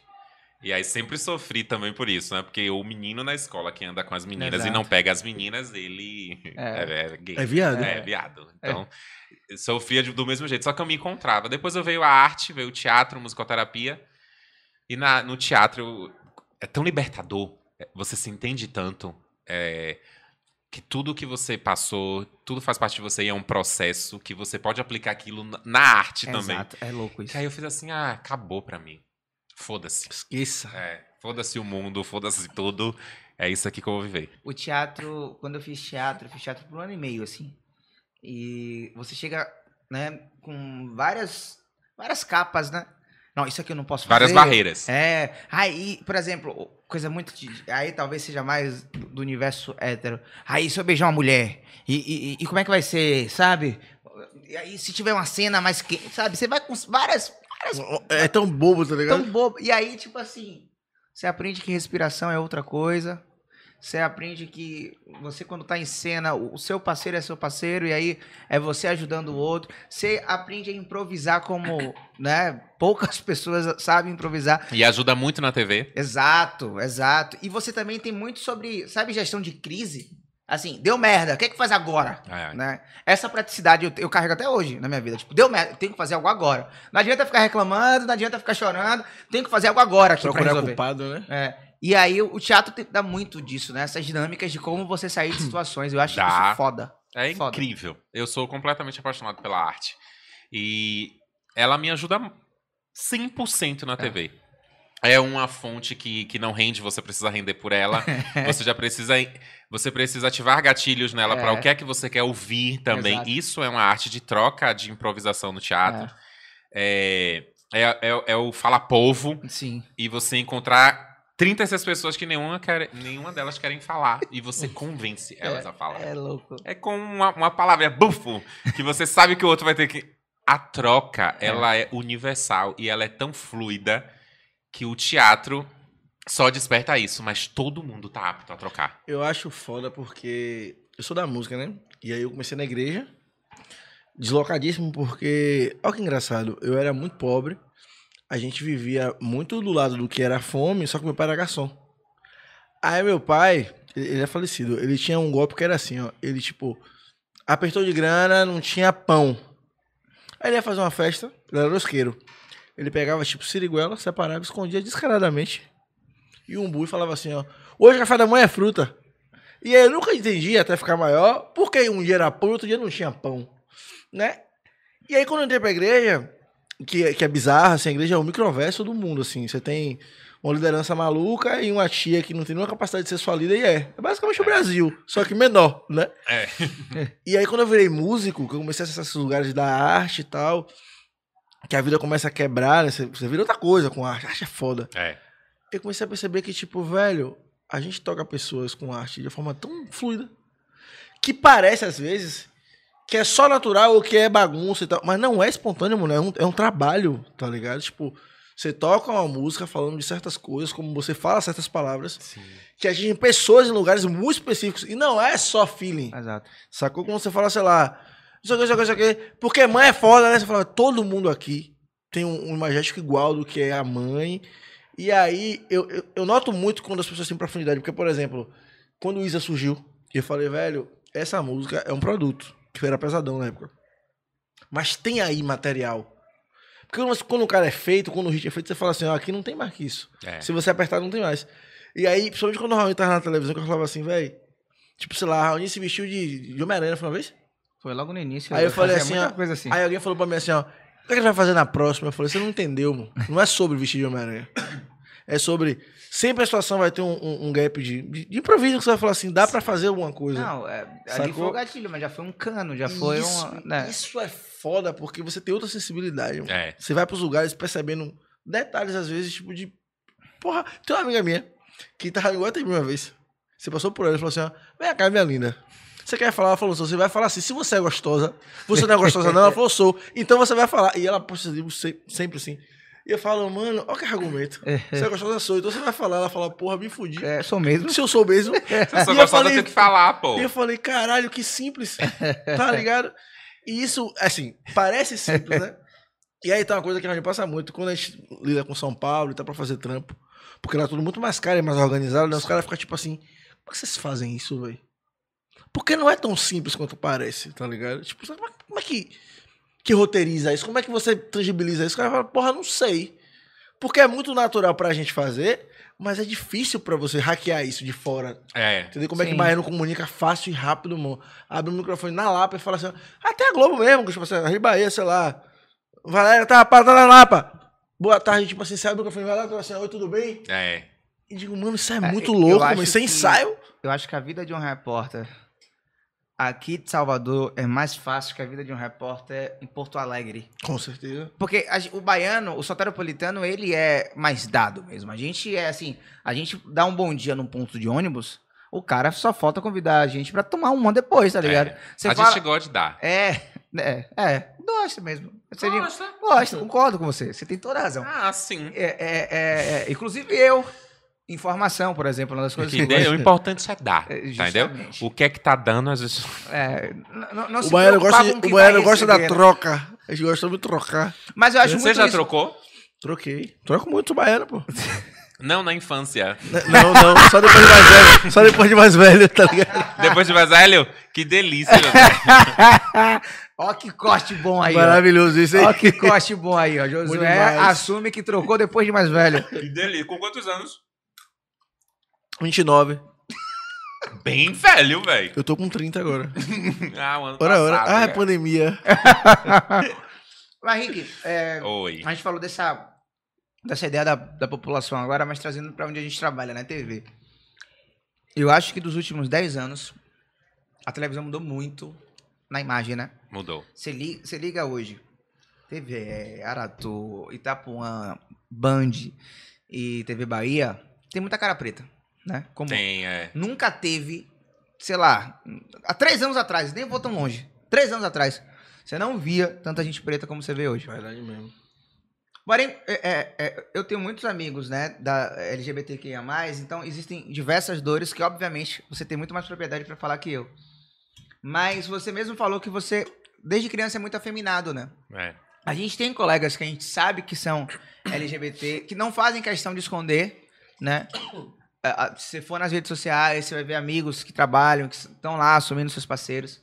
E aí sempre sofri também por isso, né? Porque o menino na escola que anda com as meninas e Exato. não pega as meninas, ele É. é, é gay. É viado. É, viado. Então, eu sofria do mesmo jeito, só que eu me encontrava. Depois eu veio a arte, veio o teatro, musicoterapia. E na, no teatro é tão libertador, é, você se entende tanto. é, que tudo que você passou, tudo faz parte de você e é um processo que você pode aplicar aquilo na- arte também. Exato, é louco isso. Que aí eu fiz assim, ah, acabou pra mim. Foda-se. Esqueça. É, foda-se o mundo, foda-se tudo. É isso aqui que eu vou viver. O teatro, quando eu fiz teatro, eu fiz teatro por um ano e meio, assim. E você chega, né, com várias, várias capas, né? Não, isso aqui eu não posso fazer. Várias barreiras. É, aí, por exemplo, coisa muito. de- Aí talvez seja mais do do universo hétero. Aí, se eu beijar uma mulher, e, e- e como é que vai ser, sabe? E aí, se tiver uma cena mais que. Sabe? Você vai com várias. É tão bobo, tá ligado? tão bobo. E aí, tipo assim, você aprende que respiração é outra coisa. Você aprende que você, quando tá em cena, o o seu parceiro é seu parceiro, e aí é você ajudando o outro. Você aprende a improvisar como, né? Poucas pessoas sabem improvisar. E ajuda muito na TV. Exato, exato. E você também tem muito sobre, sabe, gestão de crise? Assim, deu merda, o que é que faz agora? É. Né? Essa praticidade eu, eu carrego até hoje na minha vida. Tipo, deu merda, eu tenho que fazer algo agora. Não adianta ficar reclamando, não adianta ficar chorando, tenho que fazer algo agora aqui pra Procurar resolver. culpado, né? É. E aí o teatro tem- dá muito disso, né? Essas dinâmicas de como você sair de situações. Eu acho Dá. isso foda. É Foda. incrível. Eu sou completamente apaixonado pela arte. E ela me ajuda 100% na TV. É uma fonte que, que não rende, você precisa render por ela. você já precisa você precisa ativar gatilhos nela para É. o que é que você quer ouvir também. Exato. Isso é uma arte de troca de improvisação no teatro. É, é, é, é o fala povo Sim. e você encontrar 36 pessoas que nenhuma, quer, nenhuma delas querem falar e você convence elas a falar. É louco. É com uma, uma palavra, é bufo, que você sabe que o outro vai ter que. A troca, ela é universal e ela é tão fluida que o teatro só desperta isso, mas todo mundo tá apto a trocar. Eu acho foda porque eu sou da música, né? E aí eu comecei na igreja, deslocadíssimo porque, olha que engraçado, eu era muito pobre, a gente vivia muito do lado do que era fome, só que meu pai era garçom. Aí meu pai, ele é falecido, ele tinha um golpe que era assim, ó, ele tipo, apertou de grana, não tinha pão. Aí ele ia fazer uma festa, ele era rosqueiro. Ele pegava tipo siriguela, separava, escondia descaradamente e um e falava assim, ó, hoje café da manhã é fruta. E aí eu nunca entendi, até ficar maior, porque um dia era pão e outro dia não tinha pão, né? E aí quando eu entrei pra igreja, que, é- que é bizarro, assim, a igreja é o microverso do mundo, assim, você tem uma liderança maluca e uma tia que não tem nenhuma capacidade de ser sua líder e é. É basicamente o Brasil, só que menor, né? É. E aí, quando eu virei músico, que eu comecei a acessar esses lugares da arte e tal, que a vida começa a quebrar, né? Você, você vira outra coisa com arte. Arte é foda. É. Eu comecei a perceber que, tipo, velho, a gente toca pessoas com arte de forma tão fluida que parece, às vezes, que é só natural ou que é bagunça e tal. Mas não é espontâneo, mano. É um, é um trabalho, tá ligado? Tipo, você toca uma música falando de certas coisas, como você fala certas palavras, Sim. que atingem pessoas em lugares muito específicos. E não é só feeling. Exato. Sacou? Quando você fala, sei lá, isso aqui, isso aqui, isso aqui, porque mãe é foda, né? Você fala, todo mundo aqui tem um, um imagético igual do que é a mãe. E aí, eu, eu, eu noto muito quando as pessoas têm profundidade. Porque, por exemplo, quando o Isa surgiu, eu falei, velho, essa música é um produto, que era pesadão na época. Mas tem aí material. Porque quando, o cara é feito, quando o hit é feito, você fala assim, ó, aqui não tem mais que isso. É. Se você apertar, não tem mais. E aí, principalmente quando o Raul tava na televisão, que eu falava assim, velho, tipo, sei lá, Raul se vestiu de, de Homem-Aranha foi uma vez? Foi logo no início. Aí eu falei assim, muita ó, coisa assim. Aí alguém falou pra mim assim, ó, o que, é que ele vai fazer na próxima? Eu falei, você não entendeu, mano. Não é sobre vestir de Homem-Aranha. É sobre. Sempre a situação vai ter um, um- um gap de, de, de improviso que você vai falar assim, dá pra fazer alguma coisa. Não, é, ali Sacou? foi o gatilho, mas já foi um cano, já foi isso, uma. Né? isso é foda, porque você tem outra sensibilidade, mano. É. Você vai pros lugares percebendo detalhes, às vezes, tipo de. Porra, tem uma amiga minha que tava igual a mim uma vez. Você passou por ela e falou assim: ó, vem cá, minha linda. Você quer falar? Ela falou assim: você vai falar assim, se você é gostosa, você não é gostosa, não? Ela falou, sou. Então você vai falar. E ela, se- sempre assim. E eu falo, mano, olha que argumento. Você é gostosa, sou. Então você vai falar. Ela fala, porra, me fudi. É, sou mesmo. Se eu sou mesmo. Se eu sou tenho que falar, pô. E eu falei, caralho, que simples. Tá ligado? E isso, assim, parece simples, né? E aí tá uma coisa que a gente passa muito quando a gente lida com São Paulo e tá pra fazer trampo. Porque lá é tudo muito mais caro e mais organizado, né? Os caras ficam tipo assim, como é que vocês fazem isso, velho? Porque não é tão simples quanto parece, tá ligado? Tipo, sabe, como é- que, que roteiriza isso? Como é que você tangibiliza isso? O cara fala, porra, não sei. Porque é muito natural pra gente fazer, mas é difícil pra você hackear isso de fora, É. Entendeu? Como é que Sim. o baiano comunica fácil e rápido, mano. Abre o microfone na Lapa e fala assim, até a Globo mesmo, tipo assim, a Rio Bahia, sei lá. Valéria, tá, tá na Lapa. Boa tarde, tipo assim, sai o microfone, vai lá, fala assim, oi, tudo bem? É. E digo, mano, isso é, É, muito louco, isso é ensaio. Eu acho que a vida de um repórter aqui de Salvador é mais fácil que a vida de um repórter em Porto Alegre. Com certeza. Porque a o baiano, o soteropolitano, ele é mais dado mesmo. A gente é assim, a gente dá um bom dia num ponto de ônibus, o cara só falta convidar a gente pra tomar uma depois, tá ligado? É. Você a fala- gente gosta de dar. É, é, é, gosta mesmo. Você diz- Gosta. Gosto, concordo com você. Você tem toda a razão. Ah, sim. É, é, é, é, inclusive eu, informação, por exemplo, uma das coisas que eu Entendeu? O importante é dar. É, Tá entendeu? O que é que tá dando, às vezes. É, n- n- não O baiano gosta, de, que o baiano gosta da né? troca. A gente gosta muito de trocar. Mas eu acho Você muito já isso. trocou? Troquei. Troco muito o baiano, pô. Não, na infância. Não, não, só depois de mais velho. Só depois de mais velho, tá ligado? Depois de mais velho, que delícia. Ó que corte bom aí, ó. Maravilhoso isso aí. Ó que corte bom aí, ó. Josué assume que trocou depois de mais velho. que delícia. Com quantos anos? 29. Bem velho, velho. Eu tô com 30 agora. Ah, o ano Ora, ora. Ah, é né? pandemia. Mas, Rick, é, Oi. a gente falou dessa, dessa ideia da, da população agora, mas trazendo pra onde a gente trabalha, na TV. Eu acho que dos últimos 10 anos, a televisão mudou muito na imagem, né? Mudou. Você liga, você liga hoje, TV, Aratu, Itapuã, Band e TV Bahia, tem muita cara preta, né? Como Tem, é. nunca teve, sei lá, há três anos atrás, nem vou tão longe, três anos atrás, você não via tanta gente preta como você vê hoje. Verdade mesmo. Porém, é, é, é, eu tenho muitos amigos, né, da LGBTQIA+, então existem diversas dores que, obviamente, você tem muito mais propriedade para falar que eu. Mas você mesmo falou que você, desde criança, é muito afeminado, né? é. A gente tem colegas que a gente sabe que são LGBT, que não fazem questão de esconder, né? Ah, Se você for nas redes sociais, você vai ver amigos que trabalham, que estão lá assumindo seus parceiros.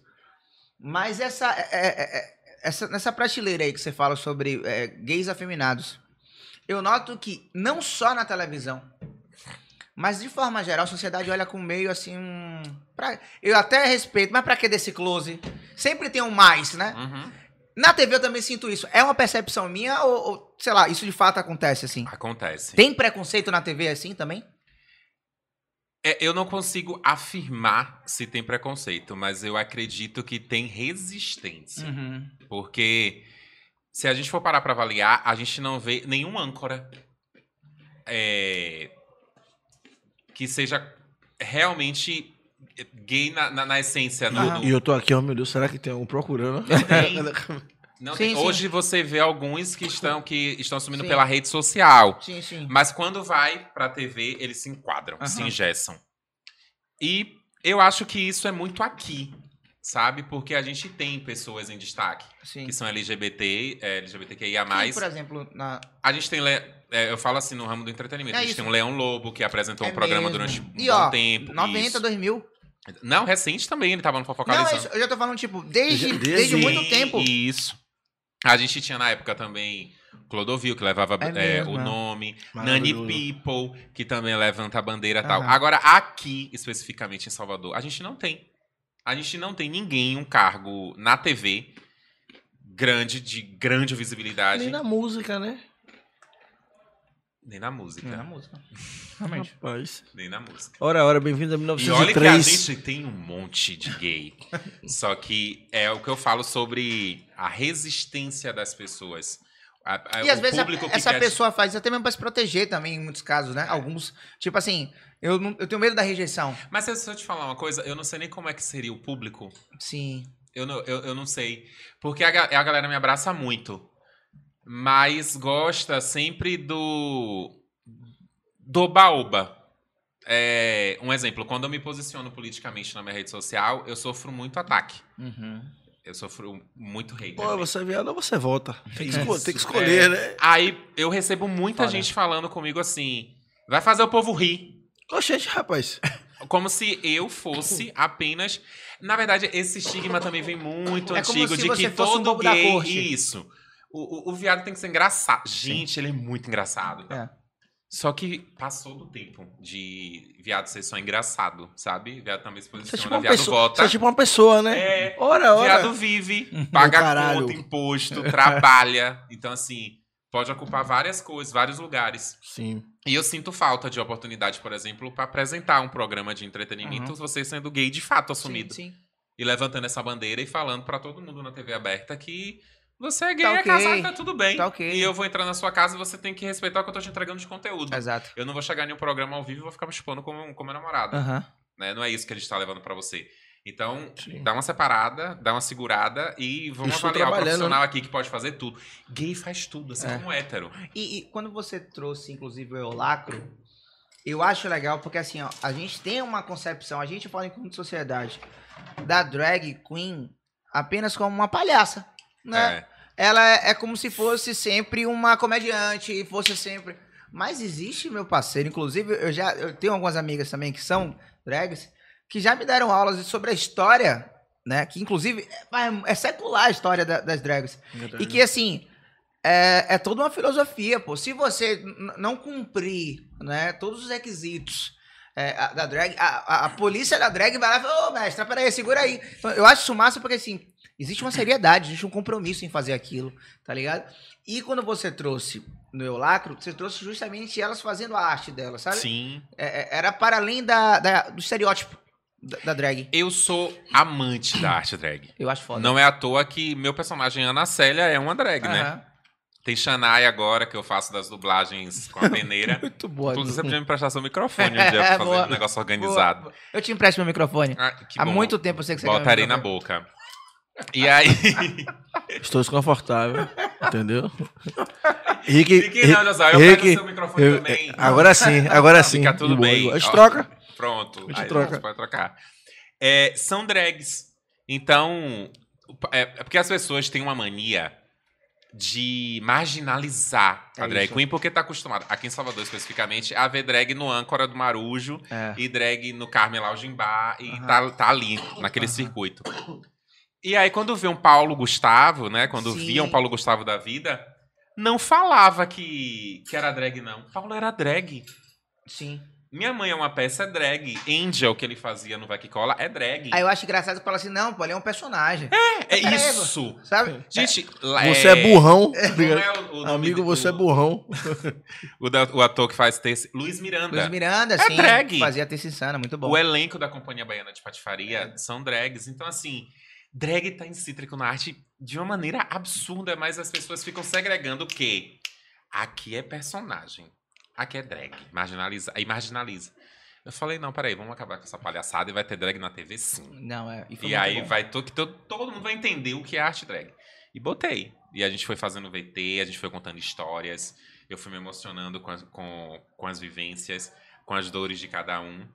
Mas essa, é- é- é- essa nessa prateleira aí que você fala sobre é, gays afeminados, eu noto que não só na televisão, mas de forma geral, a sociedade olha com meio assim. pra- eu até respeito, mas pra que desse close? Sempre tem um mais, né? Uhum. Na TV eu também sinto isso. É uma percepção minha ou, ou, sei lá, isso de fato acontece assim? Acontece. Tem preconceito na TV assim também? É, eu não consigo afirmar se tem preconceito, mas eu acredito que tem resistência. Uhum. Porque se a gente for parar pra avaliar, a gente não vê nenhum âncora é, que seja realmente gay na, na- na essência. No, no- E eu tô aqui, ó, meu Deus, será que tem algum procurando? Tem. não Sim, tem- sim. hoje você vê alguns que estão, que estão assumindo Sim. pela rede social. Sim, sim. Mas quando vai pra TV, eles se enquadram, Aham. se engessam. E eu acho que isso é muito aqui, sabe? Porque a gente tem pessoas em destaque sim. que são LGBT, é, LGBTQIA+. Quem, por exemplo, na... A gente tem, le- é, eu falo assim no ramo do entretenimento, É a gente isso. tem um Leão Lobo que apresentou É um programa mesmo. durante um E, bom ó, tempo. 90, isso. 2000. Não, recente também, ele tava no Não, Fofocalizando. é isso, eu já tô falando, tipo, desde, Desde- desde Sim, muito tempo. Isso. A gente tinha na época também Clodovil, que levava É é, o é. nome. Nani. People, que também levanta a bandeira e tal. Aham. Agora, aqui, especificamente em Salvador, a gente não tem. A gente não tem ninguém, um cargo na TV grande, de grande visibilidade. Nem na música, né? Nem na música. Não, na música. Realmente. Rapaz. Nem na música. Ora, ora, bem-vindo a E olha que a 1903. gente tem um monte de gay. Só que é o que eu falo sobre a resistência das pessoas. A- a- E às vezes a- essa quer- pessoa faz isso até mesmo pra se proteger também, em muitos casos, né? Alguns, tipo assim, eu, não, eu tenho medo da rejeição. Mas se eu- te falar uma coisa, eu não sei nem como é que seria o público. Sim. Eu não, eu, eu não sei. Porque a, a galera me abraça muito. Mas gosta sempre do. do baúba. É, um exemplo, quando eu me posiciono politicamente na minha rede social, eu sofro muito ataque. Uhum. Eu sofro muito hate. Pô, você é viado ou você vota? Tem que, esco- Isso, tem que escolher, é. né? Aí eu recebo muita Foda. gente falando comigo assim: vai fazer o povo rir. Oxente, rapaz. Como se eu fosse apenas. Na verdade, esse estigma também vem muito É como antigo se de você que fosse um todo da gay. corte. Isso. O, o, o viado tem que ser engraçado. Gente, ele é muito engraçado. É. Só que passou do tempo de viado ser só engraçado, sabe? Viado também se é posiciona, tipo uma viado pessoa, vota. você é tipo uma pessoa, né? É, Ora, ora. Viado vive, paga caralho. conta, imposto, trabalha. Então, assim, pode ocupar várias coisas, vários lugares. Sim. E eu sinto falta de oportunidade, por exemplo, para apresentar um programa de entretenimento, você sendo gay de fato assumido. Sim, sim. E levantando essa bandeira e falando para todo mundo na TV aberta que você é gay, Tá é casado, tá tudo bem. Tá ok. E eu vou entrar na sua casa e você tem que respeitar o que eu tô te entregando de conteúdo. Exato. Eu não vou chegar em um programa ao vivo e vou ficar me expondo como, como meu namorado. Aham. Né? Não é isso que ele está levando para você. Então, Sim. dá uma separada, dá uma segurada e vamos Estou avaliar o trabalhando, profissional aqui que pode fazer tudo. Gay faz tudo, assim É. como hétero. E, e quando você trouxe, inclusive, o Eolacro, eu acho legal porque, assim, ó, a gente tem uma concepção, a gente fala enquanto sociedade, da drag queen apenas como uma palhaça, né? É. Ela é, é como se fosse sempre uma comediante, fosse sempre Mas existe, meu parceiro, inclusive, eu já eu tenho algumas amigas também que são drags, que já me deram aulas sobre a história, né? Que inclusive é, é secular a história da- das drags. E que assim, é, é toda uma filosofia, pô. Se você não cumprir né, todos os requisitos é, a- da drag, a, a- a polícia da drag vai lá e fala, ô mestre, peraí, segura aí. Então, eu acho isso massa porque assim, existe uma seriedade, existe um compromisso em fazer aquilo, tá ligado? E quando você trouxe no Eu Lacro, você trouxe justamente elas fazendo a arte delas, sabe? Sim. É- é- era para além da, da- do estereótipo da, da drag. Eu sou amante da arte drag. Eu acho foda. Não é à toa que meu personagem Ana Célia é uma drag, né? Aham. Tem Xanai agora, que eu faço das dublagens com a peneira. Muito boa. Inclusive, você podia me prestar seu microfone um dia pra fazer Boa. um negócio organizado. Boa. Eu te empresto meu microfone. Ah, Há bom. muito tempo eu sei que você Botarei na boca. E aí. Estou desconfortável, entendeu? Rick, Fique não, José, eu Rick, pego seu microfone eu- também. agora sim, agora sim. Fica tudo bem. boa. A gente Ó, troca. Pronto. A gente Aí troca. Você pode trocar. É, são drags. Então, é, é porque as pessoas têm uma mania de marginalizar a É drag isso. queen, porque tá acostumado, aqui em Salvador especificamente, a ver drag no âncora do Marujo É. e drag no Carmel Algimbá e Aham. tá, tá ali, naquele circuito. E aí, quando vê um Paulo Gustavo, né? Quando Sim. via um Paulo Gustavo da vida, não falava que, que era drag, não. Paulo era drag. Sim. Minha mãe é uma peça drag. Angel, que ele fazia no Vai Que Cola, é drag. Aí eu acho engraçado que fala assim, não, pô, ele é um personagem. é é isso. Sabe? Gente, Você é burrão. Como é o, o Amigo, do- você é burrão. O, da- o ator que faz terce... Luiz Miranda. Luiz Miranda, É sim. drag. Fazia Terça Insana, muito bom. O elenco da Companhia Baiana de Patifaria são drags. Então, assim, drag tá incítrico na arte de uma maneira absurda, mas as pessoas ficam segregando o quê? Aqui é personagem. Aqui é drag. Marginaliza. Aí marginaliza. Eu falei, não, peraí, vamos acabar com essa palhaçada e vai ter drag na TV sim. Não, é. E, E aí bom. vai to, que to- todo mundo vai entender o que é arte drag. E botei. E a gente foi fazendo VT, a gente foi contando histórias. Eu fui me emocionando com as, com, com as vivências, com as dores de cada um.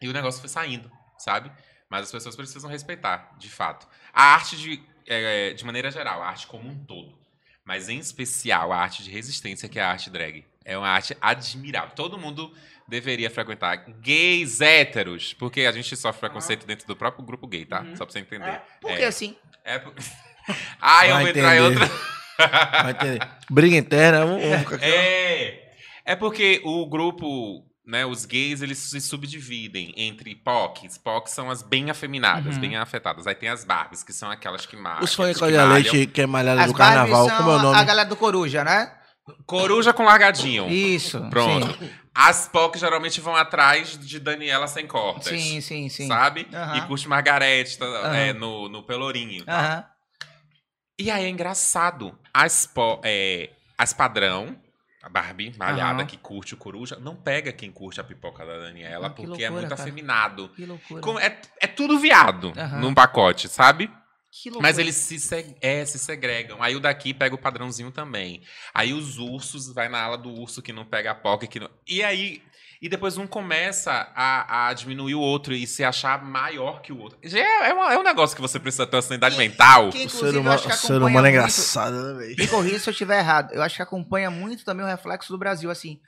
E o negócio foi saindo, sabe? Mas as pessoas precisam respeitar, de fato. A arte de, é, de maneira geral, a arte como um todo. Mas em especial a arte de resistência, que é a arte drag. É uma arte admirável. Todo mundo deveria frequentar. Gays héteros. Porque a gente sofre preconceito dentro do próprio grupo gay, tá? Uhum. Só pra você entender. É, Por É. que assim? É por... Ah, eu Vai vou entrar em entender. outra. Vai entender. Briga interna, vamos, vamos ficar aqui. ó. É. É porque o grupo, né, os gays, eles se subdividem entre POCs. POCs são as bem afeminadas, Uhum. bem afetadas. Aí tem as Barbies, que são aquelas que malham. Os fãs malham. Leite, que é malhada As do carnaval, Barbies como é o são nome? a galera do Coruja, né? Coruja com largadinho. Isso. Pronto. Sim, As POCs geralmente vão atrás de Daniela sem cortas. sim, sim. sim. Sabe? Aham. E curte Margarete tá, Aham. é, no, no Pelourinho. Aham. E aí é engraçado. As, po- é, as padrão, a Barbie malhada Aham. que curte o coruja, não pega quem curte a pipoca da Daniela, Ah, que porque é loucura, muito cara. afeminado. Que loucura. Como- é, é tudo viado Aham. num pacote, sabe? Que loucura. Mas eles se, seg- é, se segregam. Aí o daqui pega o padrãozinho também. Aí os ursos vai na ala do urso que não pega a poca. Que não... E aí. E depois um começa a, a diminuir o outro e se achar maior que o outro. É, é, uma- é um negócio que você precisa ter uma sanidade Que- mental. que O ser humano, o ser humano é engraçado, né, velho? Me corrija se eu estiver errado. Eu acho que acompanha muito também o reflexo do Brasil, assim.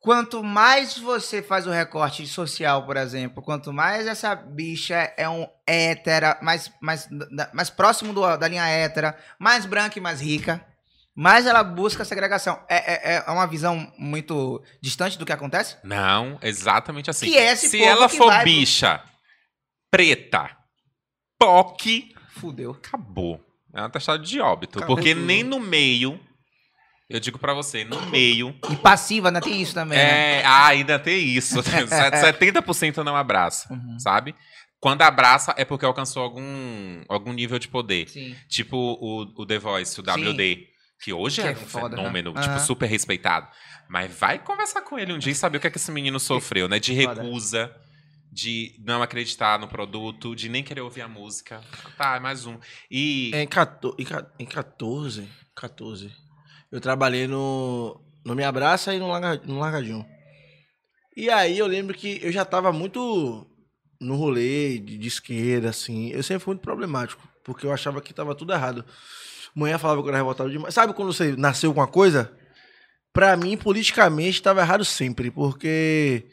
Quanto mais você faz o recorte social, por exemplo, quanto mais essa bicha é um hétera, mais, mais, mais próximo do- da linha hétera, mais branca e mais rica, mais ela busca a segregação. É, é, é uma visão muito distante do que acontece? Não, exatamente assim. Que é esse Se ela for vai bicha, preta, POC, Fudeu. acabou. É uma testada de óbito. Acabou porque nem no meio. Eu digo pra você, no meio. E passiva, ainda tem isso também, né? É, ah, ainda tem isso. 70% não abraça, Uhum. sabe? Quando abraça é porque alcançou algum, algum nível de poder. Sim. Tipo o, o The Voice, o WD. Que hoje Que é, é um foda, né? fenômeno, Aham. tipo, super respeitado. Mas vai conversar com ele um dia e saber o que, é que esse menino sofreu, né? De recusa, de não acreditar no produto, de nem querer ouvir a música. Tá, é mais um. E. Em, 14, em ca- em 14, 14, eu trabalhei no, no Me Abraça e no, Larga, no Largadinho. E aí eu lembro que eu já tava muito no rolê de, de esquerda, assim. Eu sempre fui muito problemático, porque eu achava que tava tudo errado. Manhã falava que eu era revoltado demais. Sabe quando você nasceu com uma coisa? pra mim, politicamente, tava errado sempre, porque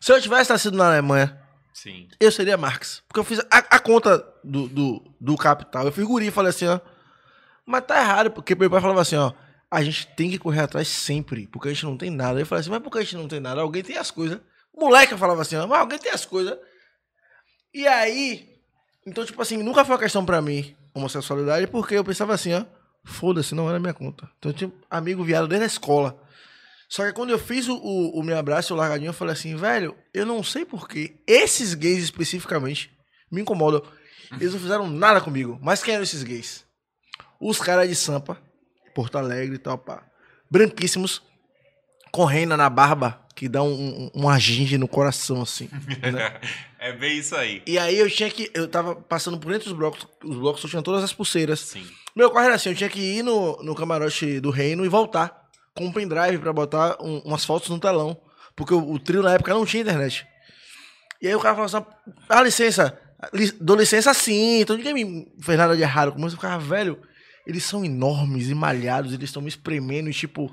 se eu tivesse nascido na Alemanha, Sim. eu seria Marx. Porque eu fiz a, a conta do, do, do capital. Eu fui guri e falei assim, ó. Mas tá errado, porque meu pai falava assim, ó. A gente tem que correr atrás sempre, porque a gente não tem nada. Eu falei assim, mas por que a gente não tem nada? Alguém tem as coisas. Moleque eu falava assim, ó, mas alguém tem as coisas. E aí, então, tipo assim, nunca foi uma questão pra mim, homossexualidade, porque eu pensava assim, ó, foda-se, não era minha conta. Então eu tinha amigo viado desde a escola. Só que quando eu fiz o, o, o meu abraço, o largadinho, eu falei assim, velho, eu não sei porquê. Esses gays especificamente me incomodam. Eles não fizeram nada comigo. Mas quem eram esses gays? Os caras de Sampa, Porto Alegre e tal, pá. Branquíssimos, com reina na barba, que dá um, um, um aginde no coração, assim. né? é bem isso aí. E aí eu tinha que. Eu tava passando por entre os blocos, os blocos eu tinha todas as pulseiras. Sim. Meu corre era assim, eu tinha que ir no, no camarote do reino e voltar com um pendrive pra botar um- umas fotos no telão. Porque o, o trio na época não tinha internet. E aí o cara falava assim, ah, licença, li, dou licença sim, então ninguém me fez nada de errado. Como eu ficava, velho, eles são enormes e malhados, eles estão me espremendo e tipo...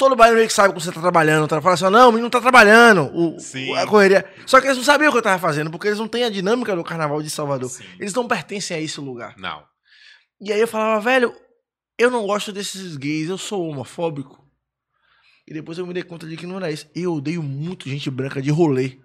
Todo baiano que sabe quando você tá trabalhando, tá? fala assim, não, o menino não tá trabalhando, o, Sim. a correria. Só que eles não sabiam o que eu tava fazendo, porque eles não têm a dinâmica do carnaval de Salvador. Sim. Eles não pertencem a esse lugar. Não. E aí eu falava, velho, eu não gosto desses gays, eu sou homofóbico. E depois eu me dei conta de que não era isso. Eu odeio muito gente branca de rolê.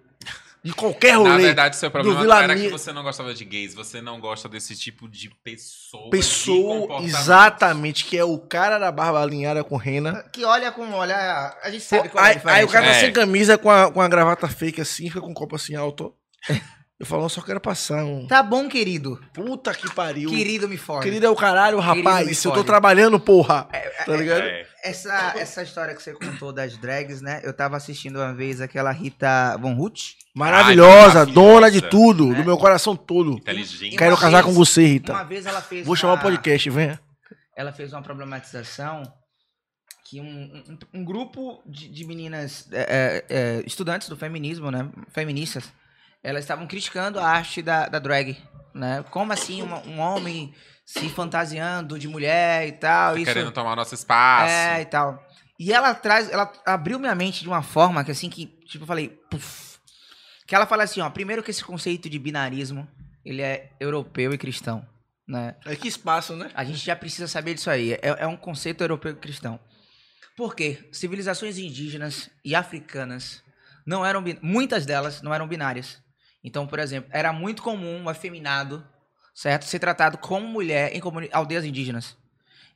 De qualquer rolê. Na verdade, seu problema Vila era que você não gostava de gays, você não gosta desse tipo de pessoa. Pessoa, exatamente, que é o cara da barba alinhada com rena. Que olha com olha. A gente Pô, sabe qual é a aí, diferença. aí o cara tá É. sem camisa, com a, com a gravata fake assim, fica com o copo assim alto. Eu falo, eu só quero passar um. Tá bom, querido. Puta que pariu. Querido me fode. Querido é o caralho, rapaz. Eu tô trabalhando, porra. tá ligado? É. Essa, essa história que você contou das drags, né? Eu tava assistindo uma vez aquela Rita Von Ruth. Maravilhosa, Ai, maravilhosa. dona de tudo, Né? do meu coração todo. Inteligente. Quero uma casar vez- com você, Rita. Uma vez ela fez. Vou chamar o uma- podcast, venha. ela fez uma problematização que um, um- um grupo de, de meninas, é, é, é, estudantes do feminismo, né, feministas, elas estavam criticando a arte da, da drag, né? Como assim uma- um homem se fantasiando de mulher e tal, Tá isso querendo tomar nosso espaço. é e tal. E ela traz, ela abriu minha mente de uma forma que assim que, tipo, eu falei, puf, que ela fala assim, ó, primeiro que esse conceito de binarismo, ele é europeu e cristão, né? É que espaço, né? A gente já precisa saber disso aí. É, é um conceito europeu e cristão. Por quê? Civilizações indígenas e africanas não eram muitas delas não eram binárias. Então, por exemplo, era muito comum o afeminado, certo, ser tratado como mulher em aldeias indígenas.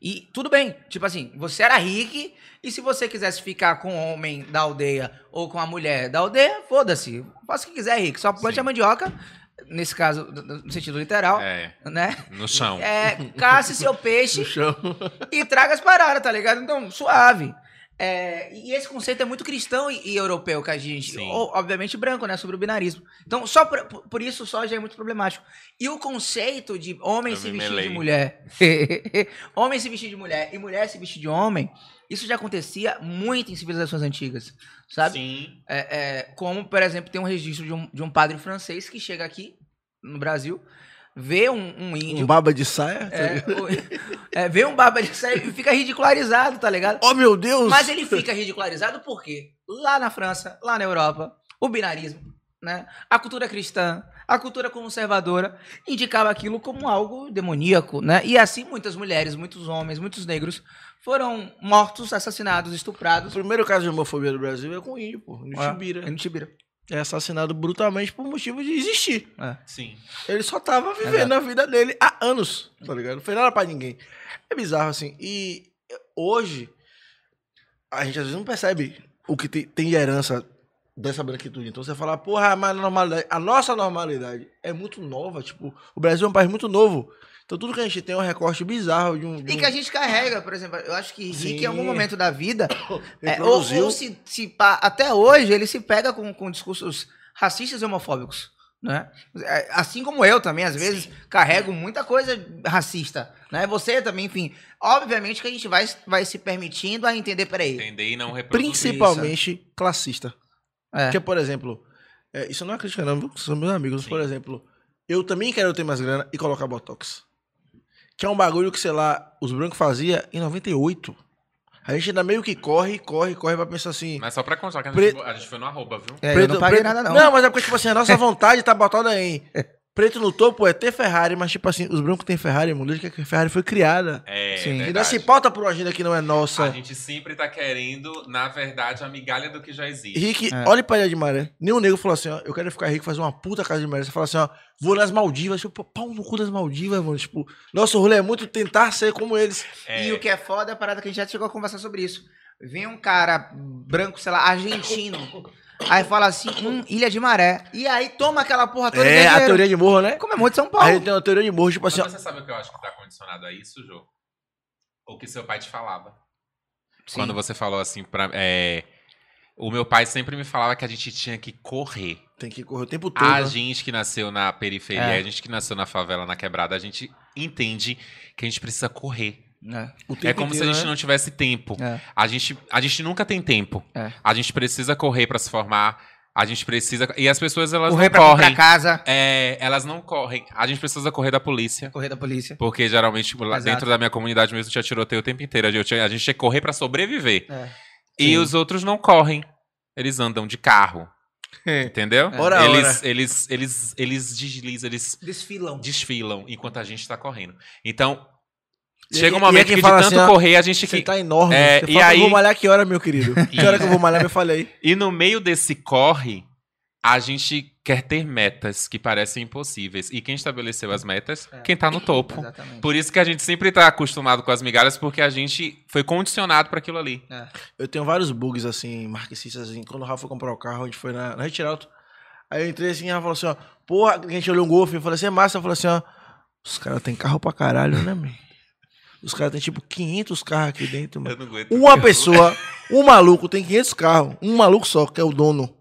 E tudo bem, tipo assim, você era rico e se você quisesse ficar com o homem da aldeia ou com a mulher da aldeia, foda-se, faça o que quiser, rico. Só plante Sim. a mandioca, nesse caso, no sentido literal, É, né? no chão. É, caça seu peixe e traga as paradas, tá ligado? Então, suave. É, e esse conceito é muito cristão e, e europeu que a gente. Ou, obviamente branco, né? Sobre o binarismo. Então, só por, isso só já é muito problemático. E o conceito de homem Eu se vestir melei. de mulher. homem se vestir de mulher e mulher se vestir de homem. Isso já acontecia muito em civilizações antigas. Sabe? Sim. É, é, como, por exemplo, tem um registro de um, de um padre francês que chega aqui no Brasil, vê um, um índio. Um baba de saia. tá É, o- é, vê um barba de saia e fica ridicularizado, tá ligado? Oh, meu Deus! Mas ele fica ridicularizado porque lá na França, lá na Europa, o binarismo, né? A cultura cristã, a cultura conservadora indicava aquilo como algo demoníaco, né? E assim muitas mulheres, muitos homens, muitos negros foram mortos, assassinados, O estuprados. primeiro caso de homofobia do Brasil é com o índio, pô. No É, Chibira. no Tibira. É assassinado brutalmente por motivo de existir. É. Sim. Ele só tava vivendo a vida dele há anos, tá ligado? Não fez nada pra ninguém. É bizarro, assim. E hoje, a gente às vezes não percebe o que tem, tem de herança dessa branquitude. Então você fala, porra, mas a normalidade. A nossa normalidade é muito nova. Tipo, o Brasil é um país muito novo. Então tudo que a gente tem é um recorte bizarro de um. de E um- que a gente carrega, por exemplo, eu acho que Rick, Sim. em algum momento da vida, é, ou, ou se, se até hoje, ele se pega com, com discursos racistas e homofóbicos. Né? É, Assim como eu também, às vezes, carrego muita coisa racista. Né? Você também, enfim. Obviamente que a gente vai, vai se permitindo a entender, peraí. Entender e não reproduzir. principalmente classista. É. Porque, por exemplo, é, isso não é crítica, não? São meus amigos. Sim. Por exemplo, eu também quero ter mais grana e colocar Botox. Que é um bagulho que, sei lá, os brancos faziam em 98. A gente ainda meio que corre, corre, corre pra pensar assim. Mas só pra constar que a Preto- gente, a gente foi no arroba, viu? É, eu não paguei nada, não. Não, mas é porque, tipo assim, a nossa vontade tá botada em. Preto no topo é ter Ferrari, mas, tipo assim, os brancos têm Ferrari, mano. Desde que a Ferrari foi criada. É, Sim. Ainda verdade. se pauta por uma agenda que não é nossa. A gente sempre tá querendo, na verdade, a migalha do que já existe. Rick, É. olha pra Ilha de Maré. Nenhum negro falou assim, ó, eu quero ficar rico, fazer uma puta casa de maré. Você fala assim, ó, vou nas Maldivas. Tipo, pau no cu das Maldivas, mano. Tipo, nosso rolê é muito tentar ser como eles. É, E o que é foda é a parada que a gente já chegou a conversar sobre isso. Vem um cara branco, sei lá, argentino. Aí fala assim, hum, Ilha de Maré. E aí toma aquela porra toda. É, a teoria de morro, né? Como é muito São A Paulo. gente tem uma teoria de morro, tipo Mas assim, ó, você sabe o que eu acho que tá condicionado a isso, Jô? O que seu pai te falava. Sim. Quando você falou assim pra. é, O meu pai sempre me falava que a gente tinha que correr. tem que correr o tempo todo. A né? gente que nasceu na periferia, É. a gente que nasceu na favela, na quebrada, a gente entende que a gente precisa correr. É, É como se a inteiro, gente né? não tivesse tempo. é. A gente, a gente nunca tem tempo. É. A gente precisa correr pra se formar. A gente precisa. E as pessoas, elas Correr não pra correm. casa. É, elas não correm. A gente precisa correr da polícia. Correr da polícia. Porque geralmente lá Exato. dentro da minha comunidade mesmo tinha tiroteio o tempo inteiro. Eu tinha- a gente tinha que correr pra sobreviver. É. E Sim. os outros não correm. Eles andam de carro. Entendeu? Ora, eles, ora. eles, eles, eles deslizam, eles Desfilam. desfilam enquanto a gente tá correndo. Então, chega um é momento que de tanto assim, correr a gente Você que. tá enorme. É, você e fala, aí- eu vou malhar que hora, meu querido? Que hora que eu vou malhar? Me falei. E no meio desse corre, a gente quer ter metas que parecem impossíveis. E quem estabeleceu as metas? É. Quem tá no topo. Exatamente. Por isso que a gente sempre tá acostumado com as migalhas, porque a gente foi condicionado para aquilo ali. É. Eu tenho vários bugs, assim, marxistas, assim. Quando o Rafa foi comprar o carro, a gente foi na, na Retiralto. Aí eu entrei assim, e ela falou assim, ó, porra, a gente olhou um Golf, eu falei assim, é massa. Eu falei assim, ó, os caras têm carro pra caralho, né, man? Os caras têm tipo 500 carros aqui dentro, mano. Eu não aguento. Uma pessoa, um maluco tem 500 carros, um maluco só, que é o dono.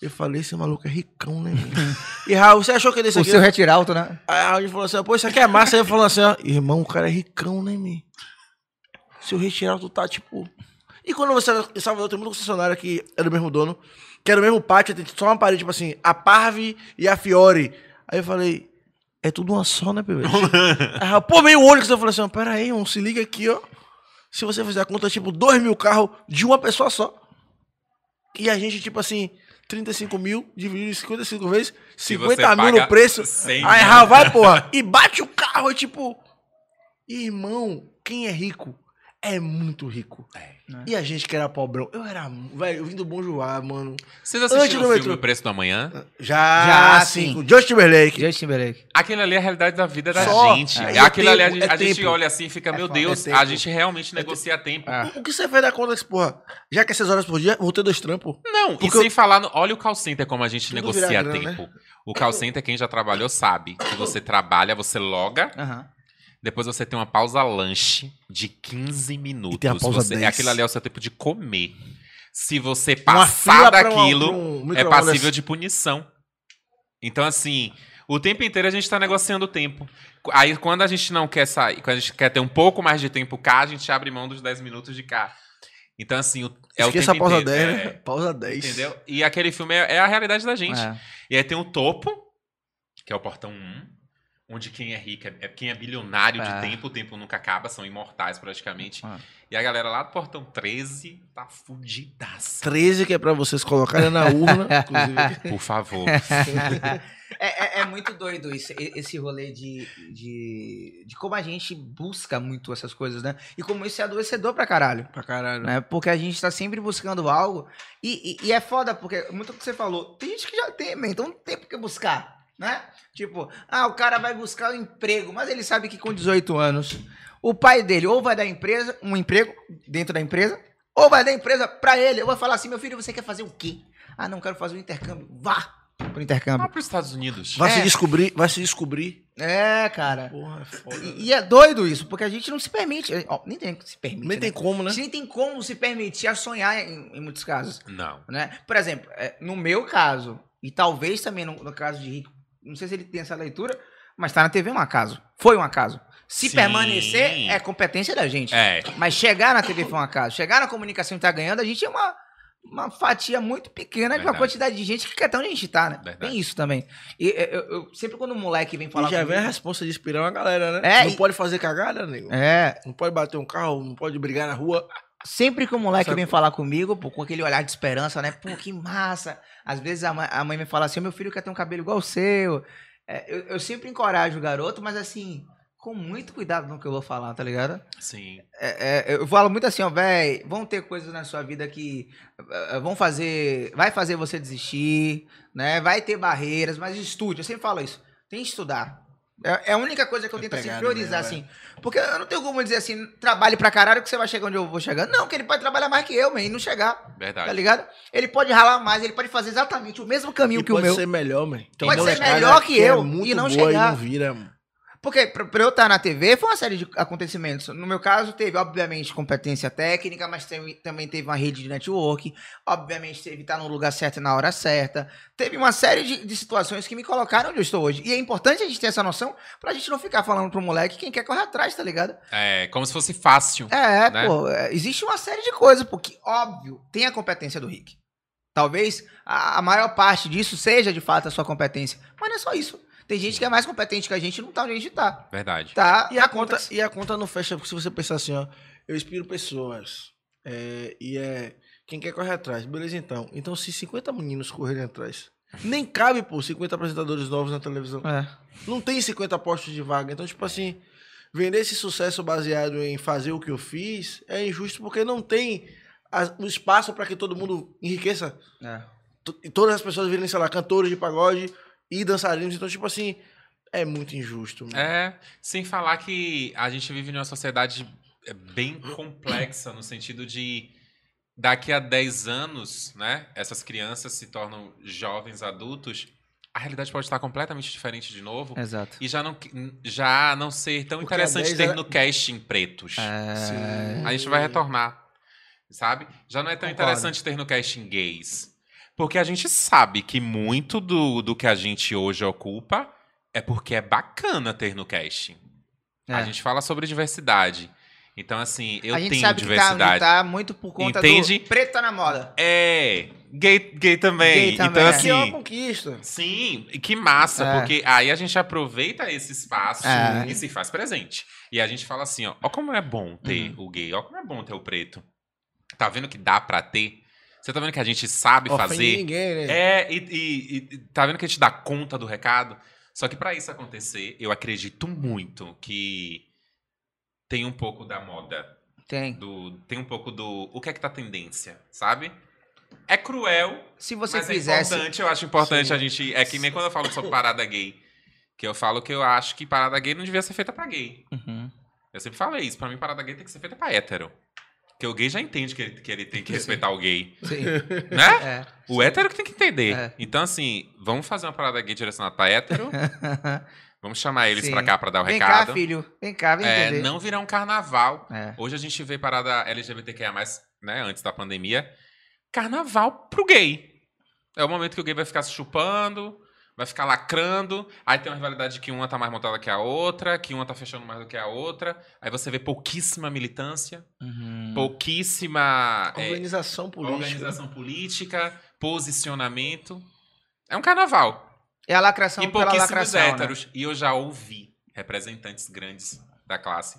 Eu falei, esse maluco é ricão, né? E Raul, você achou que ele desse O aqui? seu retirar alto, né? Aí a Raul falou assim, pô, isso aqui é massa. Aí eu falando assim, ó, irmão, o cara é ricão, né, man? Se eu retirar, tu tá tipo. E quando você. Em Salvador tem muito concessionário que é do mesmo dono, que era o mesmo pátio, tem só uma parede, tipo assim, a Parve e a Fiore. Aí eu falei, é tudo uma só, né? Aí, Raul, pô, meio Onix. Eu falei assim, ó, pera aí, irmão, se liga aqui, ó. Se você fizer a conta, tipo, 2 mil carros de uma pessoa só. E a gente, tipo assim, 35 mil dividido em 55 vezes, Se 50 você mil no preço. 100 Aí mil. Vai, porra, e bate o carro, é tipo. Irmão, quem é rico é muito rico. É. E a gente que era pobrão, eu era. Velho, eu vim do Bom Joá, mano. Vocês assistiram o filme metrô. O Preço do Amanhã? Já, Já, sim. sim. com Justin Timberlake. Justin Timberlake. Aquilo ali é a realidade da vida da Só. gente. É. É. E é Aquilo ali a tempo, gente, é a gente tempo. olha assim e fica, meu foda, Deus, é a tempo. gente realmente negocia tempo. Ah. O que você fez da conta que, porra, já que é 6 horas por dia, vou ter dois trampos. Não, Porque e sem falar, no, olha o call center como a gente Tudo negocia grana, tempo. O call center, quem já trabalhou sabe que você trabalha, você loga, Aham. Depois você tem uma pausa lanche de 15 minutos. E tem a pausa Você- 10. Aquilo ali é o seu tempo de comer. Se você passar daquilo, pra um é passível de punição. Então, assim, o tempo inteiro a gente tá negociando o tempo. Aí, quando a gente não quer sair, quando a gente quer ter um pouco mais de tempo cá, a gente abre mão dos 10 minutos de cá. Então, assim, o, é Esqueça o a tempo pausa inteiro. 10, é, né? Pausa 10. Entendeu? E aquele filme é, é a realidade da gente. É. E aí tem o topo, que é o portão 1, onde quem é rico, é, é quem é bilionário É. de tempo, o tempo nunca acaba, são imortais praticamente. É. E a galera lá do portão 13 tá fudidaça. 13 que é pra vocês colocarem na urna, inclusive. Por favor. É, é- é muito doido esse, esse rolê de, de, de como a gente busca muito essas coisas, né? E como isso é adoecedor pra caralho. Pra caralho. Né? Porque a gente tá sempre buscando algo. E, e- e é foda, porque muito o que você falou. Tem gente que já tem, então não tem por que buscar. Né? Tipo, ah, o cara vai buscar um emprego, mas ele sabe que com 18 anos, o pai dele ou vai dar empresa, um emprego dentro da empresa, ou vai dar empresa pra ele. Eu vou falar assim, meu filho, você quer fazer o quê? Ah, não quero fazer um intercâmbio. Vá pro intercâmbio. Vá pros Estados Unidos. Vai se É. descobrir, vai se descobrir. É, cara. Porra, é foda. E, e é doido isso, porque a gente não se permite. Ó, nem tem que se permite. Nem né? tem como, A né? gente nem tem como se permitir a sonhar em, em muitos casos. Não. Né? Por exemplo, é, no meu caso, e talvez também no, no caso de Rico, não sei se ele tem essa leitura, mas tá na TV é um acaso. Foi um acaso. Se Sim. permanecer, é competência da gente. É. Mas chegar na TV foi um acaso. Chegar na comunicação e tá ganhando, a gente é uma, uma fatia muito pequena de uma Verdade. quantidade de gente que quer tão onde a gente tá, né? Verdade. Tem isso também. E eu, eu- eu- sempre quando um moleque vem falar E já vem a comigo- resposta de inspirar uma galera, né? É, não e- pode fazer cagada, nego. É, Não pode bater um carro, não pode brigar na rua. Sempre que o moleque Sabe- vem falar comigo, pô, com aquele olhar de esperança, né? Pô, que massa. Às vezes a mãe, a mãe me fala assim, meu filho quer ter um cabelo igual o seu. É, eu, eu sempre encorajo o garoto, mas assim, com muito cuidado no que eu vou falar, tá ligado? Sim. É, é, eu falo muito assim, ó, véi, vão ter coisas na sua vida que eh, vão fazer, vai fazer você desistir, né? Vai ter barreiras, mas estude. Eu sempre falo isso. Tem que estudar. É, é a única coisa que eu É tento assim, priorizar, mesmo, assim. Porque eu não tenho como dizer assim, trabalhe pra caralho que você vai chegar onde eu vou chegar. Não, que ele pode trabalhar mais que eu, man, e não chegar. Verdade. Tá ligado? Ele pode ralar mais, ele pode fazer exatamente o mesmo caminho E que o pode meu. ser melhor, man. Tem Pode ser melhor que é eu muito e não boa chegar. E não vira, mano. Porque pra, eu estar na TV foi uma série de acontecimentos. No meu caso, teve, obviamente, competência técnica, mas teve- também teve uma rede de network. Obviamente, teve estar no lugar certo e na hora certa. Teve uma série de, de situações que me colocaram onde eu estou hoje. E é importante a gente ter essa noção pra gente não ficar falando pro moleque quem quer correr atrás, tá ligado? É, como se fosse fácil. É, Né? pô, é, existe uma série de coisas, porque, óbvio, tem a competência do Rick. Talvez a, a maior parte disso seja de fato a sua competência. Mas não é só isso. Tem gente que é mais competente que a gente e não tá onde a gente tá. Verdade. Tá? E a, conta, e a conta não fecha, porque se você pensar assim, ó, eu inspiro pessoas. é, e é quem quer correr atrás. Beleza, então. Então, se 50 meninos correrem atrás, nem cabe, pô, 50 apresentadores novos na televisão. É. Não tem 50 postos de vaga. Então, tipo assim, vender esse sucesso baseado em fazer o que eu fiz é injusto porque não tem a- o espaço para que todo mundo enriqueça. É. E todas as pessoas virem, sei lá, cantores de pagode e dançarinos. Então, tipo assim, é muito injusto. mano. É, sem falar que a gente vive numa sociedade é, bem complexa, no sentido de daqui a 10 anos, né, essas crianças se tornam jovens adultos, a realidade pode estar completamente diferente de novo. Exato. E já não, já não ser tão Porque interessante 10 ter era- no casting pretos. É... A gente vai retornar, sabe? Já não é tão Concordo. interessante ter no casting gays. Porque a gente sabe que muito do, do que a gente hoje ocupa é porque é bacana ter no casting. A É. gente fala sobre diversidade. Então, assim, eu a gente tenho sabe que tá, diversidade. tá muito por conta Entende? do preto tá na moda. É, gay, gay também. Gay também, então, é. Que é uma assim. conquista. Sim, e que massa, É. porque aí a gente aproveita esse espaço É. e se faz presente. E a gente fala assim, ó, ó como é bom ter Uhum. o gay, ó como é bom ter o preto. Tá vendo que dá pra ter? Você tá vendo que a gente sabe Ofende fazer? ninguém, né? É, e, e- e tá vendo que a gente dá conta do recado? Só que pra isso acontecer, eu acredito muito que tem um pouco da moda, Tem. do, tem um pouco do o que é que tá tendência, sabe? É cruel, Se você mas fizesse. é importante, eu acho importante Sim. a gente. É que nem quando eu falo sobre parada gay. Que eu falo que eu acho que parada gay não devia ser feita pra gay. Uhum. Eu sempre falei isso. Pra mim, parada gay tem que ser feita pra hétero. Porque o gay já entende que ele, que ele tem que Sim. respeitar o gay. Sim. Né? É. O hétero que tem que entender. É. Então, assim, vamos fazer uma parada gay direcionada pra hétero. Vamos chamar eles Sim. pra cá pra dar o Vem recado. cá, filho. Vem cá, vem É, entender. não virar um carnaval. É. Hoje a gente vê parada LGBTQIA+, né, antes da pandemia, carnaval pro gay. É o momento que o gay vai ficar se chupando, vai ficar lacrando, aí tem uma rivalidade que uma tá mais montada que a outra, que uma tá fechando mais do que a outra, aí você vê pouquíssima militância, Uhum. pouquíssima é, Organização política. organização política, posicionamento. É um carnaval. É a lacração E pela pouquíssimos lacração. né? héteros. E eu já ouvi representantes grandes da classe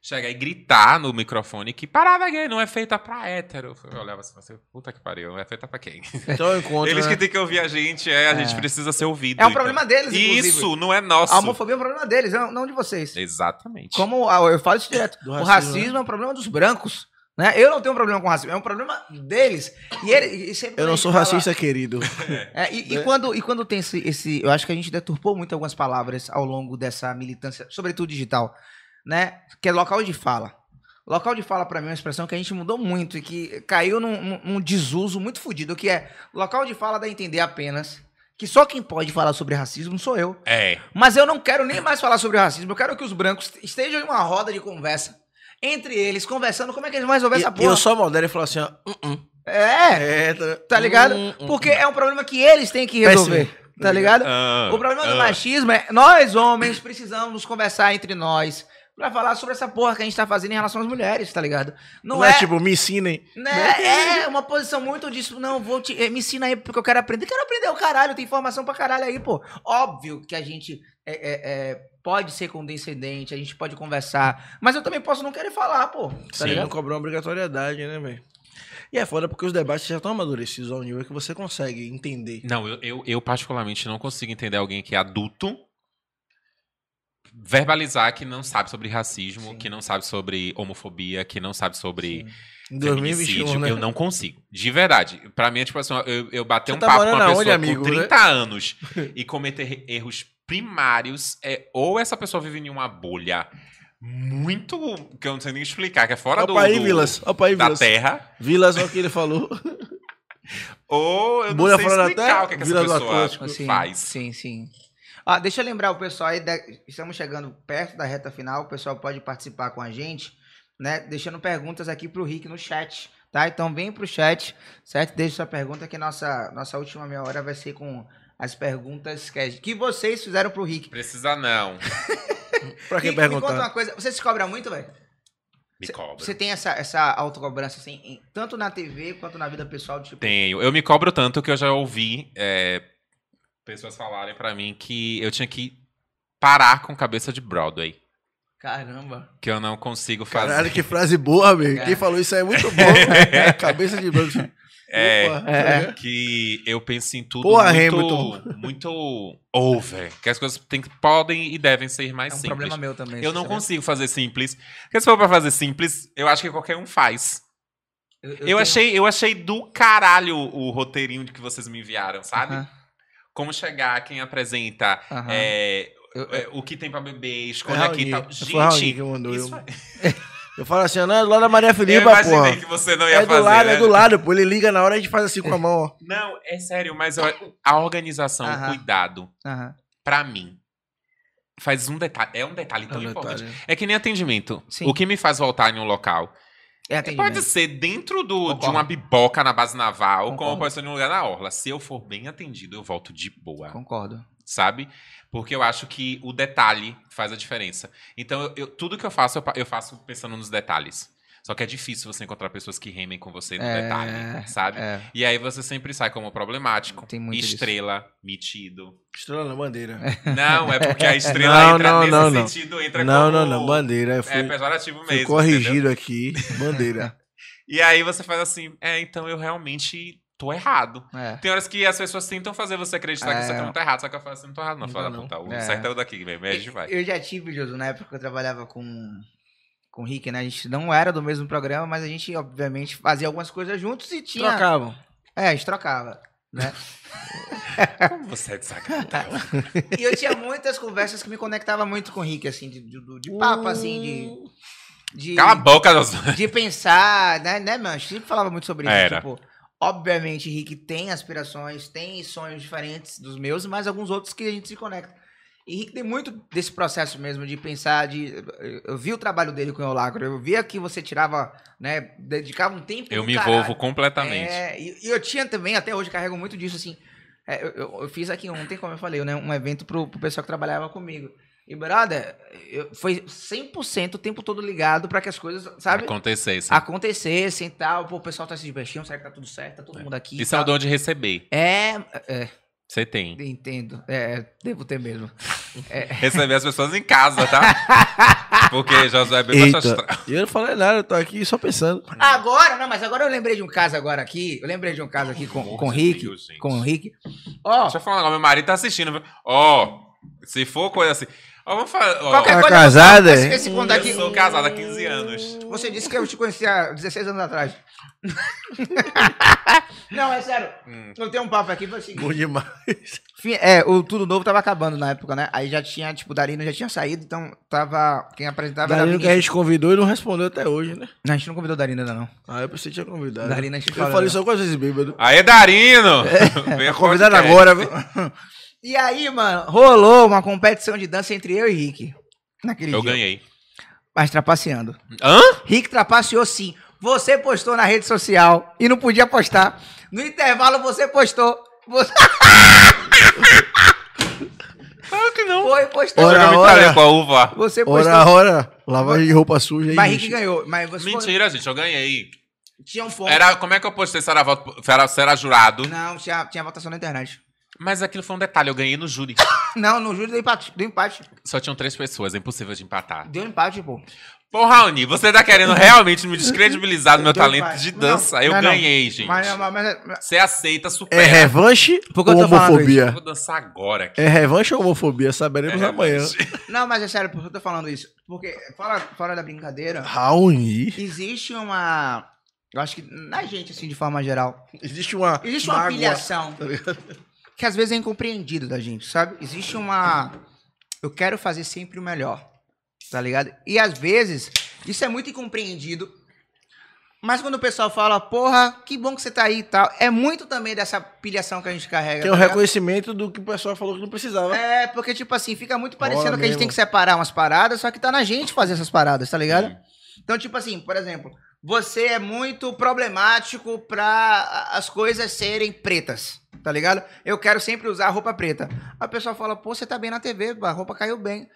chegar e gritar no microfone que parada gay não é feita pra hétero. Eu olhava assim, assim, puta que pariu, não é feita pra quem? Então eu encontro. Eles né? que têm que ouvir a gente, é, a É. gente precisa ser ouvido. É um então. problema deles, inclusive. Isso, não é nosso. A homofobia é um problema deles, não, de vocês. Exatamente. Como ah, eu falo isso direto. Do o racismo, racismo é um problema dos brancos. Né? Eu não tenho um problema com racismo, é um problema deles. E ele, e sempre Eu não sou fala- racista, querido. É, e, e Né? quando, e quando tem esse, esse. Eu acho que a gente deturpou muito algumas palavras ao longo dessa militância, sobretudo digital, né? Que é local de fala. Local de fala, pra mim, é uma expressão que a gente mudou muito e que caiu num, num- desuso muito fodido, que é local de fala dá a entender apenas que só quem pode falar sobre racismo sou eu. É. Mas eu não quero nem mais falar sobre racismo, eu quero que os brancos estejam em uma roda de conversa entre eles, conversando como é que eles vão resolver E, essa e porra. eu só modero e falo assim, ó. "Uh, uh". É, É, tá, tá ligado? hum, hum, Porque hum. é um problema que eles têm que resolver. Péssimo. Tá ligado? Ah, O problema do ah. machismo é nós, homens, precisamos conversar entre nós pra falar sobre essa porra que a gente tá fazendo em relação às mulheres, tá ligado? Não, Não é, é tipo, me ensinem. né, é uma posição muito disso, não, vou te, eh, me ensina aí porque eu quero aprender. Quero aprender o caralho, tem informação pra caralho aí, pô. Óbvio que a gente é, é, é, pode ser condescendente, a gente pode conversar. Mas eu também posso não querer falar, pô. Tá Sim. Não cobrar uma obrigatoriedade, né, velho? E é foda porque os debates já estão amadurecidos ao nível que você consegue entender. Não, eu, eu, eu particularmente não consigo entender alguém que é adulto verbalizar que não sabe sobre racismo, Sim. que não sabe sobre homofobia, que não sabe sobre Em feminicídio. 2021, né? Eu não consigo. De verdade. Pra mim é tipo assim, eu, eu bater Você um tá papo com uma pessoa amigo, com né? 30 anos e cometer erros primários, é ou essa pessoa vive em uma bolha muito. que eu não sei nem explicar, que é fora do, Opa aí, do- Vilas. Opa aí, da Vilas. terra, Vilas, olha o que ele falou. ou eu não Bolha sei fora da explicar terra, o que, é que Vila essa do pessoa Atlântico. Assim, faz. Sim, sim. Ó, deixa eu lembrar o pessoal aí, estamos chegando perto da reta final, o pessoal pode participar com a gente, né? Deixando perguntas aqui pro Rick no chat, tá? Então vem pro chat, certo? Deixa sua pergunta que nossa, nossa última meia hora vai ser com as perguntas que, que vocês fizeram pro Rick. Precisa não. Pra quem Rick, me conta perguntar? uma coisa, você se cobra muito, velho? Me cobra. Você tem essa, essa autocobrança, assim, em- tanto na TV quanto na vida pessoal, tipo... Tenho. Eu me cobro tanto que eu já ouvi é, pessoas falarem pra mim que eu tinha que parar com cabeça de Broadway. Caramba. Que eu não consigo fazer. Caralho, que frase boa, velho. É. Quem falou isso aí é muito bom. Cabeça de branco. É, Opa, É. que eu penso em tudo Porra, muito, muito over. Que as coisas tem, podem e devem ser mais É um simples. problema meu também. Eu não sabia? consigo fazer simples. Porque se for pra fazer simples, eu acho que qualquer um faz. Eu, Eu, tenho- achei, eu achei do caralho o roteirinho que vocês me enviaram, sabe? Aham, Como chegar, quem apresenta, aham. é, Eu- é, o que tem pra beber, escolha É aqui e tal. Gente, que mandou. isso Eu, é- eu falo assim, não, é do lado da Maria eu Filipa, imaginei pô. que você não ia É do fazer. lado, né? é do lado, pô. Ele liga na hora e a gente faz assim com a mão, ó. Não, é sério, mas eu- a organização, o cuidado, Aham. pra mim, faz um detalhe. É um detalhe tão É um importante. detalhe. É que nem atendimento. Sim. O que me faz voltar em um local É atendimento. pode ser dentro do, de uma biboca na base naval, como Concordo. pode ser num lugar na orla. Se eu for bem atendido, eu volto de boa. Concordo. sabe? Porque eu acho que o detalhe faz a diferença. Então, eu, eu- tudo que eu faço, eu, eu faço pensando nos detalhes. Só que é difícil você encontrar pessoas que remem com você no É, detalhe, sabe? É, E aí você sempre sai como problemático, Tem muito disso. estrela, metido. Estrela na bandeira. Não, é porque a estrela Não, entra não, nesse não, não. sentido, entra Não, como... não, não. Bandeira. É Foi, pejorativo foi mesmo, corrigido entendeu? aqui. Bandeira. E aí você faz assim, é, então eu realmente tô errado. é. Tem horas que as pessoas tentam fazer você acreditar que É. você não tá errado, só que eu falo assim, não tô errado não, Não fala tá, da puta. O É. certo é o daqui a gente vai. Eu já tive, Josu, na época que eu trabalhava com, com o Rick, né? A gente não era do mesmo programa, mas a gente, obviamente, fazia algumas coisas juntos e tinha. Trocavam. É, a gente trocava. Né? Como você é e eu tinha muitas conversas que me conectavam muito com o Rick, assim, de, de, de papo, assim, de. de Cala a boca, Deus. de pensar, né, né, mano? A gente sempre falava muito sobre isso. Era. Tipo, obviamente, Rick tem aspirações, tem sonhos diferentes dos meus, mas alguns outros que a gente se conecta. E Rick tem muito desse processo mesmo de pensar, de. Eu vi o trabalho dele com o Eulacro, eu via que você tirava, né? Dedicava um tempo. Eu me caralho. envolvo completamente. É, e, e eu tinha também, até hoje, carrego muito disso, assim. é, eu, eu- fiz aqui ontem, como eu falei, né, um evento pro, pro pessoal que trabalhava comigo. E, brother, eu, foi 100% o tempo todo ligado pra que as coisas, sabe? Acontecer isso. acontecessem e tal. Pô, o pessoal tá se divertindo, será que tá tudo certo? Tá todo mundo aqui. e Isso é de receber. É, é, Você tem. entendo. É, devo ter mesmo. Receber as pessoas em casa, tá? Porque Josué é bem baixo Eita. astral. E eu não falei nada, eu tô aqui só pensando. Agora, não, mas agora eu lembrei de um caso agora aqui. Eu lembrei de um caso aqui com, com o Rick. Deus, com o Rick. Ó, Deixa eu falar meu marido tá assistindo. Ó, se for coisa assim. Ó, vamos falar. ó, qualquer Tá coisa. casada, Esse, é? esse conto aqui. eu sou casado há 15 anos. Você disse que eu te conhecia há 16 anos atrás. não, é sério. Hum. Eu tenho um papo aqui, o seguinte. Bom demais. É, o Tudo Novo tava acabando na época, né? Aí já tinha, tipo, o Darino já tinha saído, então tava. Quem apresentava era Darino que a gente convidou e não respondeu até hoje, né? Não, a gente não convidou o Darino ainda, não. Ah, eu pensei que tinha convidado. Darino a gente eu falou, falei né? só com as vezes bêbado. Aê, Darino! Venha Tá convidado agora, viu? E aí, mano, rolou uma competição de dança entre eu e Rick. Naquele Eu dia. ganhei. Mas trapaceando. Hã? Rick trapaceou sim. Você postou na rede social e não podia postar. No intervalo você postou. Você Claro que não. foi postou. Ora, ora. com a uva. Você postou. Ora, ora. Lavagem de roupa suja aí. Mas Rick ganhou. Mas você foi- Mentira, gente, eu ganhei. tinha um ponto. Era, como é que eu postei se era, se era, se era jurado? Não, tinha, tinha votação na internet. Mas aquilo foi um detalhe, eu ganhei no júri. Não, no júri deu empate. Deu empate. Só tinham três pessoas, é impossível de empatar. Deu empate, pô. Pô, Raoni, você tá querendo realmente me descredibilizar no meu Deu talento empate. de Não, dança? eu não, não. ganhei, gente. Mas, mas, mas- mas- Você aceita, supera. É revanche Por que eu ou tô falando Eu homofobia? vou dançar agora aqui. É revanche ou homofobia? Saberemos É amanhã. não, mas é sério, por que eu tô falando isso? Porque, fora, fora da brincadeira, Raoni. existe uma. Eu acho que na gente, assim, de forma geral, Existe uma. existe uma mágoa, pilhação ligado? Que às vezes é incompreendido da gente, sabe? Existe uma. Eu quero fazer sempre o melhor, tá ligado? E às vezes, isso é muito incompreendido. Mas quando o pessoal fala, porra, que bom que você tá aí e tal, é muito também dessa pilhação que a gente carrega. Tem tá um ligado? reconhecimento do que o pessoal falou que não precisava. É, porque, tipo assim, fica muito parecendo que a gente tem que separar umas paradas, só que tá na gente fazer essas paradas, tá ligado? Hum. Então, tipo assim, por exemplo, você é muito problemático pra as coisas serem pretas, tá ligado? Eu quero sempre usar roupa preta. Aí o pessoal fala, pô, você tá bem na TV, a roupa caiu bem.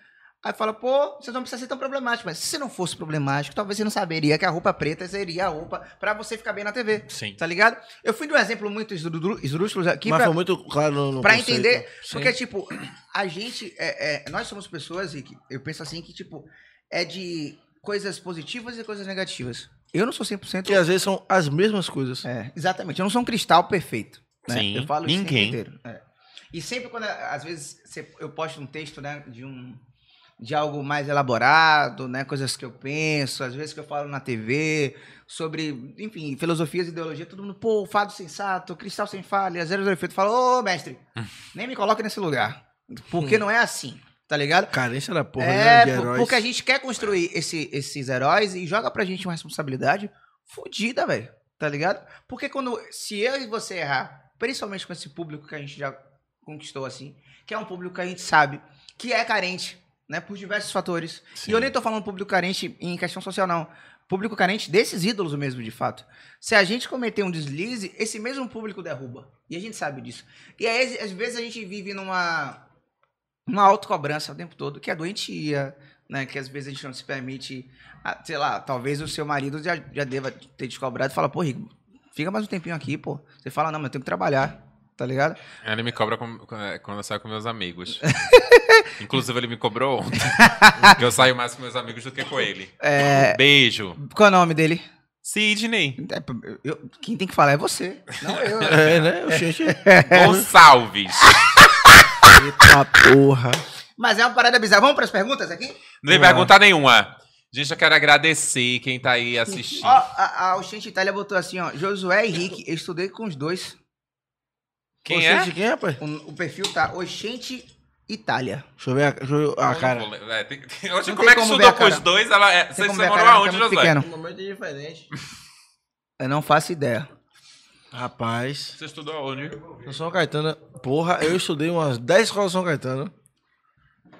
Aí fala, pô, você não precisa ser tão problemático. Mas se você não fosse problemático, talvez você não saberia que a roupa preta seria a roupa pra você ficar bem na TV, Sim. tá ligado? Eu fui de um exemplo muito esdrúxulo aqui mas pra, foi muito claro no, no Pra conceito. entender, Sim. porque, tipo, a gente, é, é, nós somos pessoas, e eu penso assim, que, tipo, é de coisas positivas e coisas negativas. Eu não sou 100%... Que às vezes são as mesmas coisas. É, exatamente, eu não sou um cristal perfeito. Né? Sim, eu falo isso o tempo ninguém. inteiro. É. E sempre quando, às vezes, eu posto um texto, né, de um... De algo mais elaborado, né? Coisas que eu penso, às vezes que eu falo na TV, sobre, enfim, filosofias e ideologia, todo mundo, pô, fado sensato, cristal sem falha, zero zero efeito. Fala, ô, mestre, nem me coloque nesse lugar. Porque não é assim, tá ligado? Carência da porra é, né, de heróis. porque a gente quer construir esse- esses heróis e joga pra gente uma responsabilidade fodida, velho. Tá ligado? Porque quando. Se eu e você errar, principalmente com esse público que a gente já conquistou assim, que é um público que a gente sabe que é carente, né? Por diversos fatores. Sim. E eu nem tô falando público carente em questão social, não. Público carente desses ídolos mesmo, de fato. Se a gente cometer um deslize, esse mesmo público derruba. E a gente sabe disso. E aí, às vezes, a gente vive numa, uma autocobrança o tempo todo, que é doentia, né? Que às vezes a gente não se permite. ah, Sei lá, talvez o seu marido já, já deva ter te cobrado e fala, pô, Rico, fica mais um tempinho aqui, pô. Você fala, não, mas eu tenho que trabalhar, tá ligado? Ele me cobra com- é, quando eu saio com meus amigos. Inclusive, ele me cobrou ontem. que eu saio mais com meus amigos do que com ele. É, Beijo. qual é o nome dele? Sidney. É, eu- quem tem que falar é você, não eu. É, né? Gente, Gonçalves. Eita porra. Mas é uma parada bizarra. Vamos para as perguntas aqui? Não tem pergunta nenhuma. Gente, eu quero agradecer quem tá aí assistindo. Ó, a, a Oxente Itália botou assim, ó. Josué e Rick, eu estudei com os dois. Quem Você é? de quem, rapaz? O, o perfil tá Oxente Itália. Deixa eu ver a, deixa eu ver a cara. É, tem- tem- Hoje, como tem é que como estudou com os dois? Ela é... Você, morou aonde, é Josué? pequeno. Um momento é diferente. Eu não faço ideia. Rapaz, Você estudou onde? no São Caetano, porra, eu estudei umas 10 escolas São Caetano.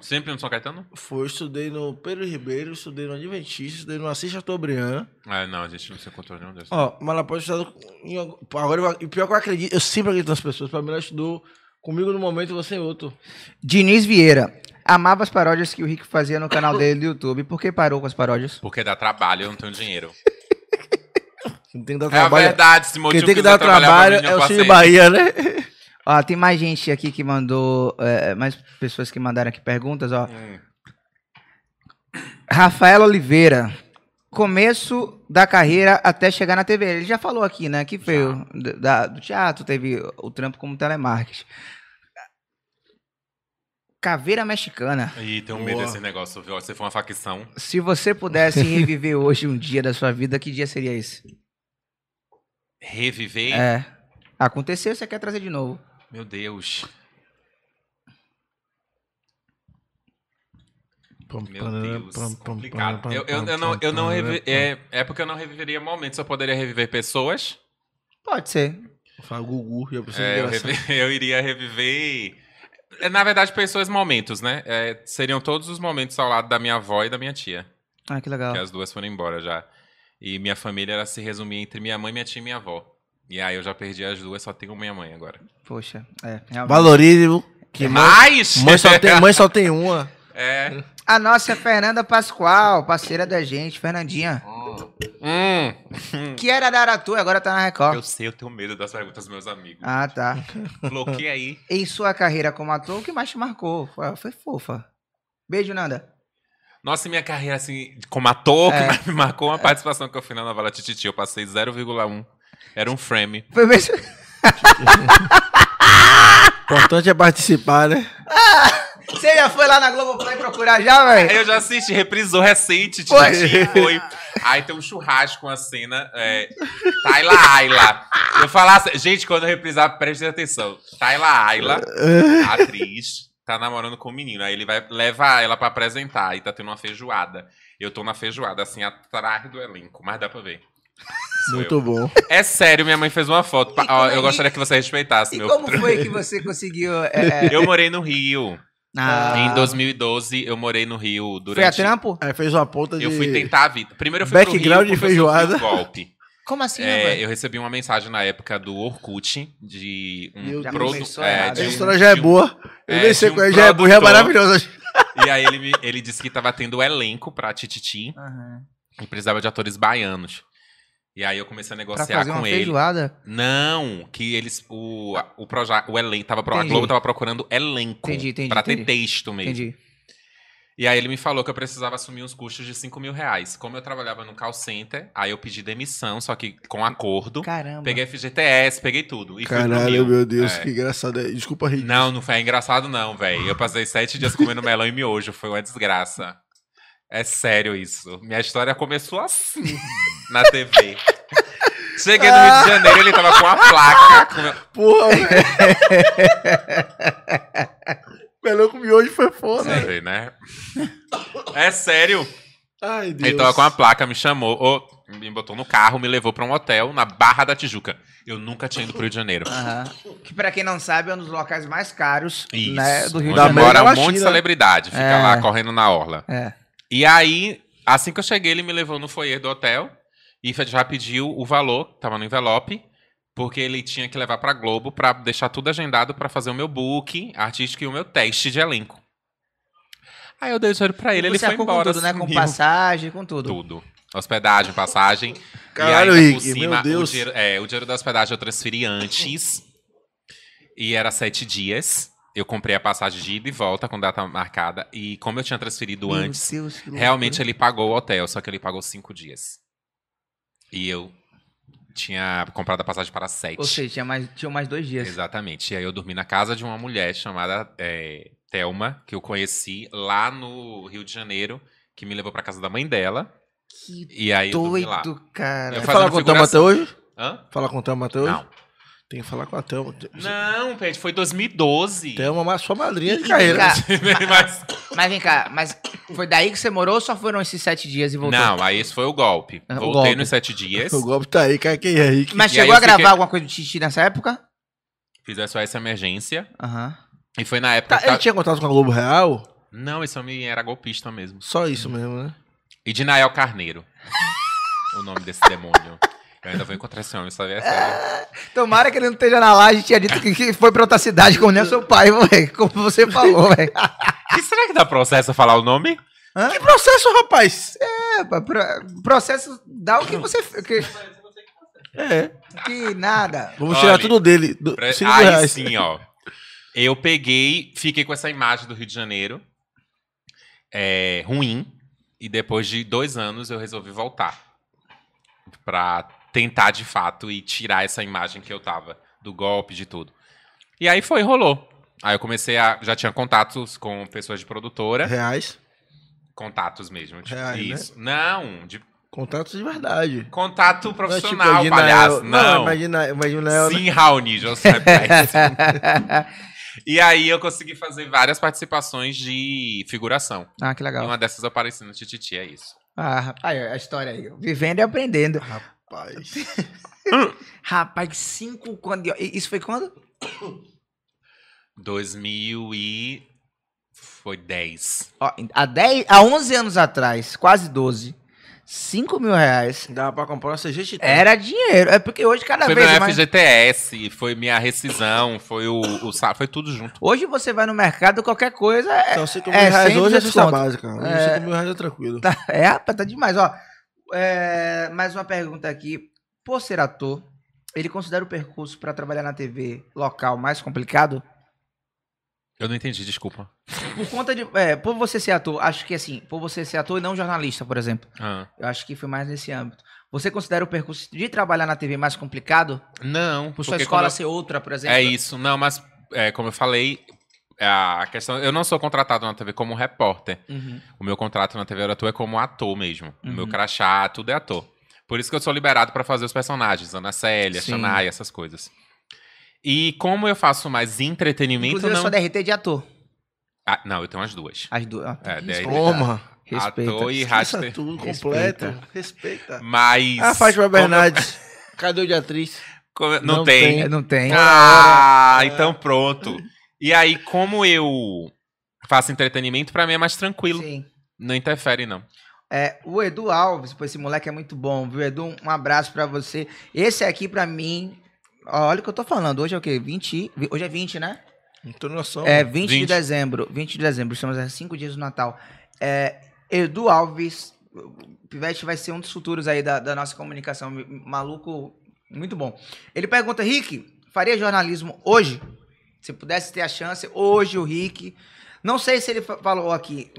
Sempre no São Caetano? Foi, estudei no Pedro Ribeiro, estudei no Adventista, estudei no Assis Chateaubriand. Ah, não, a gente não se encontrou nenhum desses. Ó, mas ela pode estudar em Agora, eu- e pior que eu acredito, eu sempre acredito nas pessoas. Pra mim, ela estudou comigo no momento e você em outro. Diniz Vieira. Amava as paródias que o Rick fazia no canal dele do YouTube. Por que parou com as paródias? Porque dá trabalho, eu não tenho dinheiro. Quem tem que dar É a trabalho. verdade, se Quem tem que dar trabalho é o Cine passei. Bahia, né? Ó, tem mais gente aqui que mandou. é, mais pessoas que mandaram aqui perguntas, ó. Hum. Rafael Oliveira. Começo da carreira até chegar na TV. Ele já falou aqui, né? Que veio d- da- do teatro, teve o trampo como telemarketing. Caveira mexicana. Ih, tenho medo Boa. desse negócio, viu? Se for uma facção. Se você pudesse reviver hoje um dia da sua vida, que dia seria esse? Reviver? É. Aconteceu, você quer trazer de novo. Meu Deus. Meu Deus. complicado. Eu, eu, eu não, eu não revi- é, é porque eu não reviveria momentos. Eu poderia reviver pessoas. Pode ser. Fala Gugu, já precisa É, eu, revi- eu iria reviver. é, Na verdade, pessoas, momentos, né? É, seriam todos os momentos ao lado da minha avó e da minha tia. Ah, que legal. Que as duas foram embora já. E minha família ela se resumia entre minha mãe, minha tia e minha avó. E aí eu já perdi as duas, só tenho minha mãe agora. Poxa, é. realmente. Valorize, que Mais! mãe, só tem, mãe só tem uma. É. A nossa é Fernanda Pascoal, parceira da gente, Fernandinha. Hum, Que era da Aratu, agora tá na Record. eu sei, eu tenho medo das perguntas dos meus amigos. Ah, tá. Bloqueia aí. Em sua carreira como ator, o que mais te marcou? Foi, foi fofa. Beijo, Nanda. Nossa, e minha carreira, assim, como ator, É. que me marcou uma participação que eu fui na novela Tititi. Eu passei 0,1. Era um frame. Foi mesmo. Importante é participar, né? Você já foi lá na Globoplay procurar já, velho? Eu já assisti, reprisou recente, Foi. Tititi, foi. Aí tem um churrasco, uma cena, é, Tayla Ayla. Eu falasse, gente, quando eu reprisar, prestem atenção. Tayla Ayla, atriz, tá namorando com o menino. Aí ele vai levar ela pra apresentar e tá tendo uma feijoada. Eu tô na feijoada, assim, atrás do elenco, mas dá pra ver. Sou Muito eu. bom. É sério, minha mãe fez uma foto. Pa- ó, é- eu gostaria que você respeitasse E meu como foi que você conseguiu. é, é, Eu morei no Rio. ah, Em 2012, eu morei no Rio durante. Foi a trampo? Aí fez uma ponta de. Eu fui tentar a vida. Primeiro eu fui pro Rio Background de feijoada. um golpe. Como assim, É, velho? eu recebi uma mensagem na época do Orkut de um Meu é, A um- história já é boa. Eu é, nem sei um qual é, já é boa, já é maravilhosa. E aí ele, me, ele disse que tava tendo elenco pra Tititi Aham. e precisava de atores baianos. E aí eu comecei a Pra negociar fazer com uma ele. feijoada? Não, que eles. O, o, proja, o elenco tava. pro- A. Globo tava procurando elenco. Entendi, entendi, Pra ter entendi. texto mesmo. Entendi. E aí ele me falou que eu precisava assumir uns custos de 5 mil reais. Como eu trabalhava no call center, aí eu pedi demissão, só que com acordo. Caramba. Peguei FGTS, peguei tudo. E Caralho, meu Deus, É. que engraçado. é. Desculpa, Rick. Não, não foi engraçado não, velho. Eu passei sete dias comendo melão e miojo. Foi uma desgraça. É sério isso. Minha história começou assim, na TV. Cheguei no Rio de Janeiro, ele tava com a placa. com- Porra, velho. Melhor com miojo foi foda. Você vê, né? É sério. Ai, Deus. Ele tava com a placa, me chamou, me botou no carro, me levou pra um hotel na Barra da Tijuca. Eu nunca tinha ido pro Rio de Janeiro. Aham. Que pra quem não sabe, é um dos locais mais caros Isso. né, do Rio de Da Janeiro. mora um monte de celebridade. Fica É. lá correndo na orla. É. E aí, assim que eu cheguei, ele me levou no foyer do hotel e já pediu o valor, tava no envelope, porque ele tinha que levar pra Globo pra deixar tudo agendado pra fazer o meu book artístico e o meu teste de elenco. Aí eu dei o dinheiro pra ele, ele foi embora. com tudo, né? Com passagem, com tudo. Tudo. Hospedagem, passagem. Caralho, e aí, por cima, meu O Deus. dinheiro, é, o dinheiro da hospedagem eu transferi antes. E era sete dias. Eu comprei a passagem de ida e volta com data marcada. E como eu tinha transferido Meu antes, Deus, realmente ele pagou o hotel, só que ele pagou cinco dias. E eu tinha comprado a passagem para sete. Ou seja, tinha mais, tinha mais dois dias. Exatamente. E aí eu dormi na casa de uma mulher chamada é, Thelma, que eu conheci lá no Rio de Janeiro, que me levou pra casa da mãe dela. Que E aí eu dormi lá. doido, cara. Eu Quer fazendo falar com o Thelma até hoje? Hã? Falar com o Thelma até hoje? Não. Tem que falar com a Thelma. Não, Pet, foi 2012. Thelma, mas sua madrinha de carreira. cá, Mas- Mas vem cá, mas foi daí que você morou ou só foram esses sete dias e voltou? não, aí esse foi o golpe. Ah, o Voltei golpe. nos sete dias, O golpe tá aí, cara. Quem é Rick? Mas E aí chegou a eu fiquei- gravar alguma coisa de xixi nessa época? fiz SOS Emergência. Aham. E foi na época. Tá, que ele tinha contato com a Globo Real? Não, esse homem era golpista mesmo. Só isso mesmo, né? E de Nael Carneiro. o nome desse demônio. Eu ainda vou encontrar esse homem, sabe? É sério. Tomara que ele não esteja na laje e tinha dito que, foi pra outra cidade, como nem o seu pai. Como você falou, velho. E será que dá processo falar o nome? Que processo, rapaz? É, processo dá o que você. Que, É. que nada. Vamos Olha, tirar tudo dele. Do, Pre- Aí reais. sim, ó. Eu peguei, fiquei com essa imagem do Rio de Janeiro é, ruim. E depois de dois anos eu resolvi voltar. Pra tentar de fato e tirar essa imagem que eu tava. Do golpe, de tudo. E aí foi, rolou. Aí eu comecei a. Já tinha contatos com pessoas de produtora. Reais. Contatos mesmo. Tipo, Reais, né? isso. Não, de Contatos de verdade. contato Não é tipo profissional, de palhaço. Nael- Não. imagina, imagina Sim, Raoni, José Pérez. E aí eu consegui fazer várias participações de figuração. ah, que E legal. uma dessas eu apareci no Tititi, é isso. Ah, aí, a história aí. Vivendo e aprendendo. Rapaz. Rapaz, cinco. Quando, isso foi quando? 2000 e... Foi 10. Ó, há, 10, há 11 anos atrás, quase 12, 5 mil reais Dava pra comprar uma CG Titan. era dinheiro. É porque hoje cada Foi vez meu mais. FGTS, foi minha rescisão, foi o, o foi tudo junto. Hoje você vai no mercado, qualquer coisa é. Então, 5 mil É, reais hoje é cesta básica. É. 5 mil reais é tranquilo. Tá, é, rapaz, tá demais. Ó, É, mais uma pergunta aqui. Por ser ator, ele considera o percurso para trabalhar na TV local mais complicado? Eu não entendi, desculpa. Por conta de. É, por você ser ator, acho que assim, por você ser ator e não jornalista, por exemplo. Ah. Eu acho que foi mais nesse âmbito. Você considera o percurso de trabalhar na TV mais complicado? Não, Por sua escola eu- ser outra, por exemplo? É isso, não, mas é, como eu falei, a questão. Eu não sou contratado na TV como repórter. Uhum. O meu contrato na TV Aratua é como ator mesmo. O meu Uhum. crachá, tudo é ator. Por isso que eu sou liberado pra fazer os personagens, Ana Célia, Sim. Xanai, essas coisas. E como eu faço mais entretenimento, Inclusive, eu não. sou DRT de ator. Ah, não, eu tenho as duas. As duas. Ah, É, daí- Toma. Respeita. Ator e raster. tudo Respeita. completo. Respeita. Mas. Ah, Fátima como eu- Bernardes. Cadê o de atriz? como eu- não, Não tem. tem. É, Não tem. Ah, então pronto. E aí, como eu faço entretenimento, pra mim é mais tranquilo. Sim. Não interfere, não. É, o Edu Alves, pô, esse moleque é muito bom, viu, Edu? Um abraço pra você. Esse aqui, pra mim, olha o que eu tô falando. Hoje é o quê? 20. vi- Hoje é 20, né? Não tô noção. É 20, de 20. dezembro. 20 de dezembro. Estamos a cinco dias do Natal. É, Edu Alves, o Pivete vai ser um dos futuros aí da, da nossa comunicação. Maluco, muito bom. Ele pergunta, Rick, faria jornalismo hoje? Se pudesse ter a chance, hoje o Rick. Não sei se ele fa- falou aqui,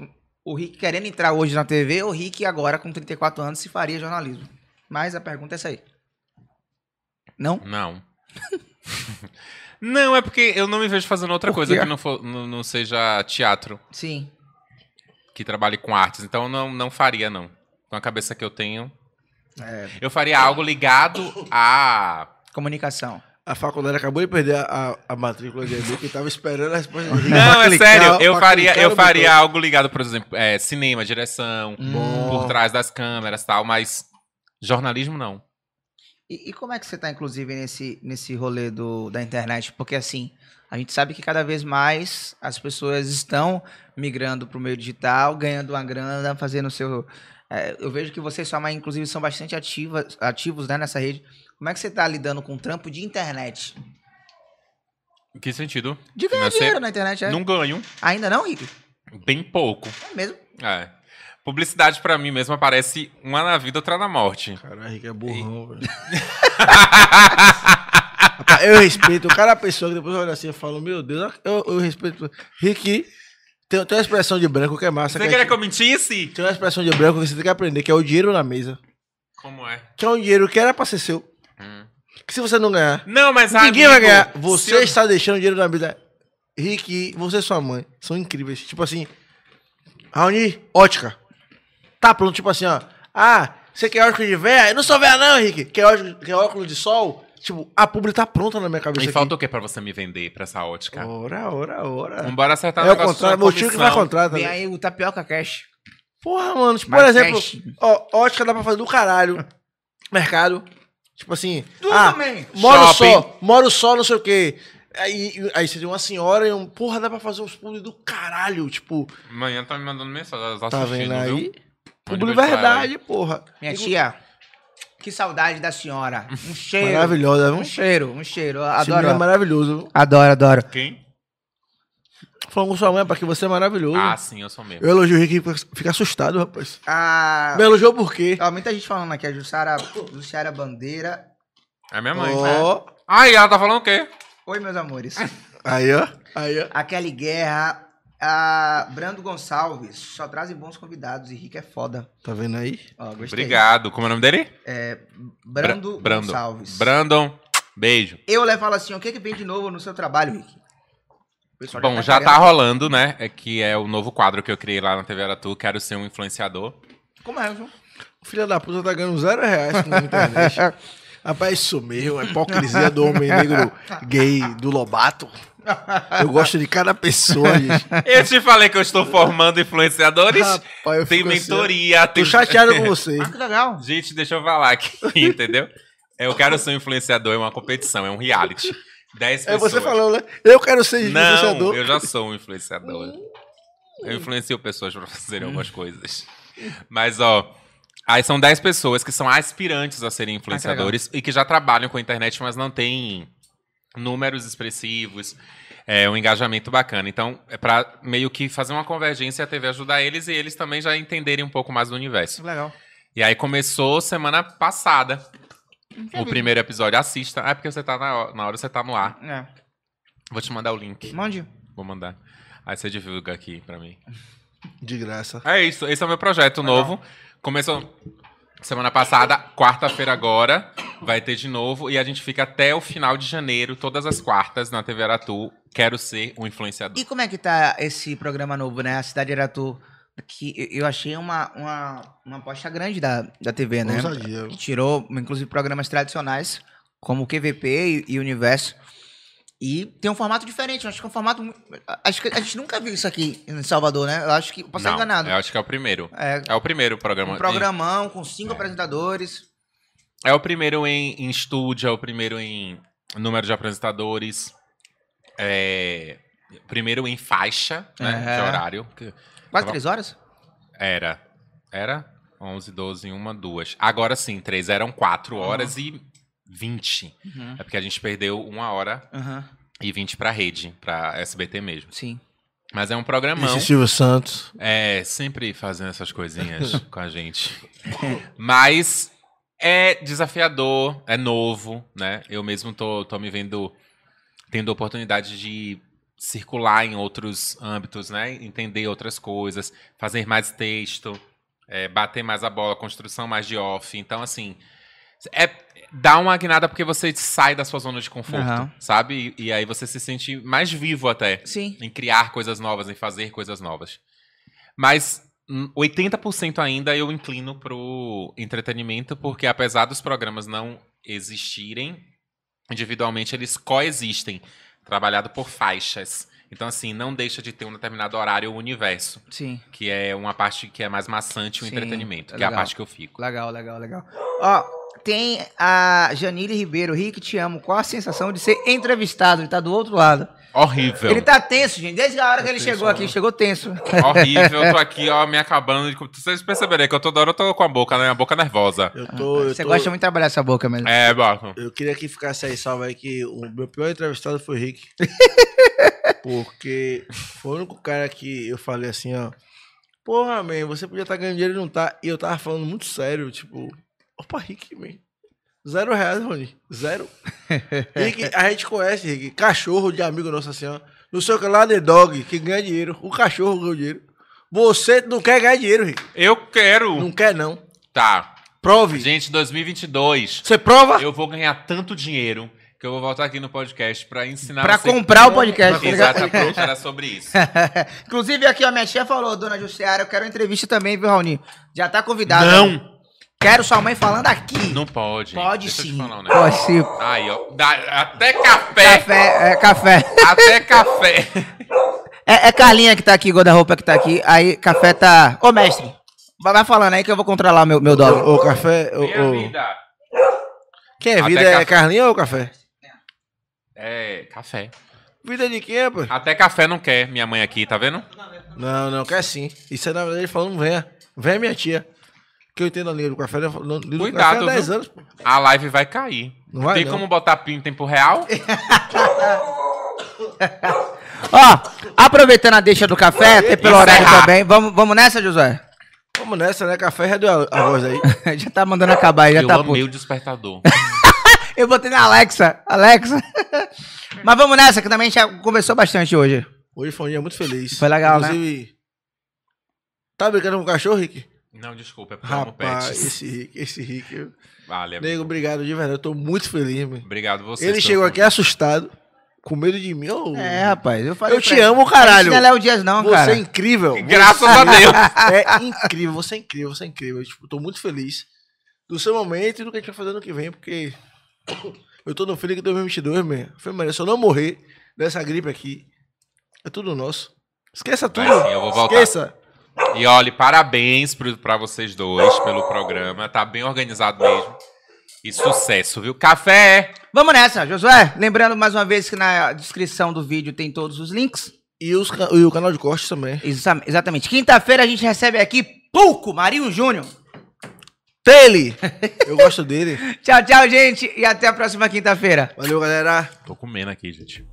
o Rick querendo entrar hoje na TV ou o Rick agora com 34 anos se faria jornalismo. Mas a pergunta é essa aí. Não? Não. não, é porque eu não me vejo fazendo outra coisa que não, for- não, não seja teatro, Sim. que trabalhe com artes. Então não, não faria, não. Com a cabeça que eu tenho. É, Eu faria algo ligado a. comunicação. A faculdade acabou de perder a, a, a matrícula de Edu, que tava esperando a resposta Não, é clicar- sério. Eu faria, clicar eu faria botão. algo ligado, por exemplo, é, cinema, direção, Bom. por trás das câmeras e tal, mas jornalismo não. E, e como é que você tá, inclusive, nesse, nesse rolê do, da internet? Porque, assim, a gente sabe que cada vez mais as pessoas estão migrando para o meio digital, ganhando uma grana, fazendo o seu... é, eu vejo que você e sua mãe, inclusive, são bastante ativas, ativos né, nessa rede. Como é que você tá lidando com o trampo de internet? Em que sentido? De ganhar Financeiro? dinheiro na internet, é? Não ganho. Ainda não, Rick? Bem pouco. É mesmo? É. Publicidade pra mim mesmo aparece uma na vida, outra na morte. Caralho, Rick é burrão, velho. Rapaz, eu respeito. O cara, a pessoa que depois olha assim e fala, meu Deus, eu, eu respeito. Rick, tem, tem uma expressão de branco que é massa. Você que é queria tipo- que eu mentisse? Tem uma expressão de branco que você tem que aprender, que é o dinheiro na mesa. Como é? Que é um dinheiro que era pra ser seu. Que se você não ganhar, Não, mas ninguém amigo, vai ganhar. Você eu- está deixando dinheiro na mesa. Rick, você e sua mãe são incríveis. Tipo assim, Raoni, ótica. Tá pronto, tipo assim, ó. Ah, você quer óculos de véia? Eu não sou véia não, Rick. Quer óculos, quer óculos de sol? Tipo, a publi tá pronta na minha cabeça E aqui. falta o que pra você me vender pra essa ótica? Ora, ora, ora. Vambora acertar É o negócio contrário, da meu tio que vai contratar. Vem aí o Tapioca Cash. Porra, mano, tipo, por exemplo, ó, ótica dá pra fazer do caralho. Mercado. Tipo assim, Tudo ah, também. moro Shopping. só, moro só, não sei o quê. Aí, aí você tem uma senhora e um, porra, dá pra fazer uns publi do caralho, tipo, Amanhã tá me mandando mensagem, tá tá assistindo, vendo viu? aí? Publi beijo pra ela verdade, porra. Minha tia, que saudade da senhora. Um cheiro. Maravilhosa, Um cheiro, um cheiro. Esse menino é maravilhoso? Adoro, adoro. Quem? Falando com sua mãe, porque você é maravilhoso. Ah, sim, eu sou mesmo. eu elogio o Rick fica assustado, rapaz. Ah, Me elogiou por quê? ó, muita gente falando aqui. A Jussara, Jussara Bandeira. É minha mãe. Ó, Ai, ela tá falando o quê? Oi, meus amores. aí, ó, aí, ó. A Kelly Guerra. A Brando Gonçalves. Só trazem bons convidados. E Rick é foda. Tá vendo aí? Ó, gostei. Obrigado. Como é o nome dele? Brando Bra- Brandon. Gonçalves. Brandon, beijo. Eu le falo assim: o que, que vem de novo no seu trabalho, Rick? Pessoal Bom, já querendo- tá rolando, né? É que é o novo quadro que eu criei lá na TV Aratu. Quero ser um influenciador. Como é, João? O filho da puta tá ganhando zero reais na internet. Rapaz, isso mesmo, a hipocrisia do homem negro gay do Lobato. Eu gosto de cada pessoa, gente. Eu te falei que eu estou formando influenciadores. Rapaz, eu tem fico assim, mentoria, ó. tem. Tô chateado com você. Ah, que legal. Gente, deixa eu falar aqui, entendeu? Eu quero ser um influenciador, é uma competição, é um reality. 10 É pessoas. você falando, né? Eu quero ser Não, influenciador. eu já sou um influenciador. Eu influencio pessoas para fazerem algumas coisas. Mas, ó, aí são 10 pessoas que são aspirantes a serem influenciadores e que já trabalham com a internet, mas não têm números expressivos, é um engajamento bacana. Então, é para meio que fazer uma convergência e a TV ajudar eles e eles também já entenderem um pouco mais do universo. Legal. E aí começou semana passada. O primeiro episódio. Assista. Ah, é porque você tá na hora, na hora você tá no ar. É. Vou te mandar o link. Mande. Vou mandar. Aí você divulga aqui pra mim. De graça. É isso, esse é o meu projeto novo. Começou semana passada, quarta-feira agora, vai ter de novo. E a gente fica até o final de janeiro, todas as quartas, na TV Aratu. Quero ser um influenciador. E como é que tá esse programa novo, né? A Cidade Aratu. Que eu- achei uma, uma, uma aposta grande da, da TV, né? Ousadia. Tirou, inclusive, programas tradicionais, como o QVP e, e Universo. E tem um formato diferente. Eu acho que é um formato. Acho que a gente nunca viu isso aqui em Salvador, né? Eu acho que. Posso estar enganado. eu acho que é o primeiro. É, É o primeiro programa. um programão com cinco apresentadores. É o primeiro em, em estúdio, é o primeiro em número de apresentadores. É. Primeiro em faixa, né? É. De horário. Quase Tá bom. três horas? Era. Era 11, 12, uma, duas. Agora sim, três. Eram quatro horas e 20. Uhum. É porque a gente perdeu uma hora Aham, e 20 pra rede, pra SBT mesmo. sim. Mas é um programão. Esse Silvio Santos. É, sempre fazendo essas coisinhas com a gente. Mas é desafiador, é novo, né? Eu mesmo tô, tô me vendo tendo oportunidade de circular em outros âmbitos, né? Entender outras coisas, fazer mais texto, é, bater mais a bola, construção mais de off. Então, assim, é, dá uma guinada porque você sai da sua zona de conforto, Aham. sabe? E, e aí você se sente mais vivo até Sim. em criar coisas novas, em fazer coisas novas. Mas hum, 80% ainda eu inclino pro entretenimento, porque apesar dos programas não existirem individualmente, eles coexistem, trabalhado por faixas. Então, assim, não deixa de ter um determinado horário o universo, Sim. que é uma parte que é mais maçante o Sim, entretenimento, é que é a legal. parte que eu fico. Legal, legal, legal. Ó, tem a Janile Ribeiro, Rick, te amo. Qual a sensação de ser entrevistado? Ele tá do outro lado. Horrível. Ele tá tenso, gente. Desde a hora que ele tenso, chegou aqui, né? chegou tenso. Horrível, eu tô aqui, ó, me acabando. de- Vocês perceberem que eu toda hora eu tô com a boca, né? A boca nervosa. Eu tô. Eu, Você tô- gosta muito de trabalhar essa boca mesmo. É, Baco. eu queria que ficasse aí salvo aí que o meu pior entrevistado foi o Rick. Porque foi o único cara que eu falei assim, ó. Porra, man, você podia estar ganhando dinheiro e não tá. E eu tava falando muito sério, tipo, opa, Rick, man. Zero reais, Rony. Zero. Rick, a gente conhece, Rick, cachorro de amigo nosso assim, ó. Não sei o que lá, The Dog, que ganha dinheiro. O cachorro ganha dinheiro. Você não quer ganhar dinheiro, Rick. Eu quero. Não quer, não. Tá. Prove. Gente, 2022, Você prova? eu vou ganhar tanto dinheiro que eu vou voltar aqui no podcast pra ensinar Pra você- comprar o podcast. tá? Exatamente, era sobre isso. Inclusive, aqui, ó, minha tia falou, dona Jussiara, eu quero uma entrevista também, viu, Raoni? Já tá convidado. Não, Quero sua mãe falando aqui. não pode. Pode Deixa sim. falar negócio. Pode sim. Aí, ó. dá- até café. Café, é café. Até café. É, é Carlinha que tá aqui, guarda-roupa que tá aqui. Aí, café tá. Ô, mestre, vai falando aí que eu vou controlar meu, meu dog. O, café. Minha o- vida. Quem é Até vida? café. É Carlinha ou café? É, café. Vida de quem, pô? Até café não quer, minha mãe aqui, tá vendo? Não, não, quer sim. Isso é na verdade ele falando, venha. Venha minha tia. Que eu entendo a linha do café. né? Não, do Cuidado, café há 10 viu? anos, pô. A live vai cair. Não vai, Tem não. como botar pin em tempo real? Ó, aproveitando a deixa do café, até pelo horário Encerrar. também. Vamos, vamos nessa, Josué? Vamos nessa, né? Café já deu a, a voz aí. já tá mandando acabar, já eu tá amei puto. o despertador. Eu botei na Alexa. Alexa. Mas vamos nessa, que também a gente já conversou bastante hoje. Hoje foi um dia muito feliz. Foi legal, né? Inclusive, Tá brincando com o cachorro, Rick? Não, desculpa, é porque Rapaz, pets. esse Rick, esse Rick. eu- Vale, amigo. Nego, obrigado de verdade. Eu tô muito feliz, meu. Obrigado você. Ele chegou aqui assustado, com medo de mim. Ô, É, rapaz. Eu, falei eu te ele, amo, Não caralho. é Léo Dias, não, Você cara. é incrível. Graças a Deus. É incrível, você é incrível, você é incrível. Eu, tipo, tô muito feliz do seu momento e do que a gente vai fazer no que vem, porque eu tô no Feliz 2022, meu. Falei, Maria, se eu não morrer dessa gripe aqui, é tudo nosso. Esqueça tudo. Sim, eu vou voltar. Esqueça. E olha, parabéns pra vocês dois pelo programa. Tá bem organizado mesmo. E sucesso, viu? Café! Vamos nessa, Josué. Lembrando mais uma vez que na descrição do vídeo tem todos os links. E, os e o canal de cortes também. Exa- exatamente. Quinta-feira a gente recebe aqui Pulco Marinho Júnior. Tele! Eu gosto dele. Tchau, tchau, gente. E até a próxima quinta-feira. Valeu, galera. Tô comendo aqui, gente.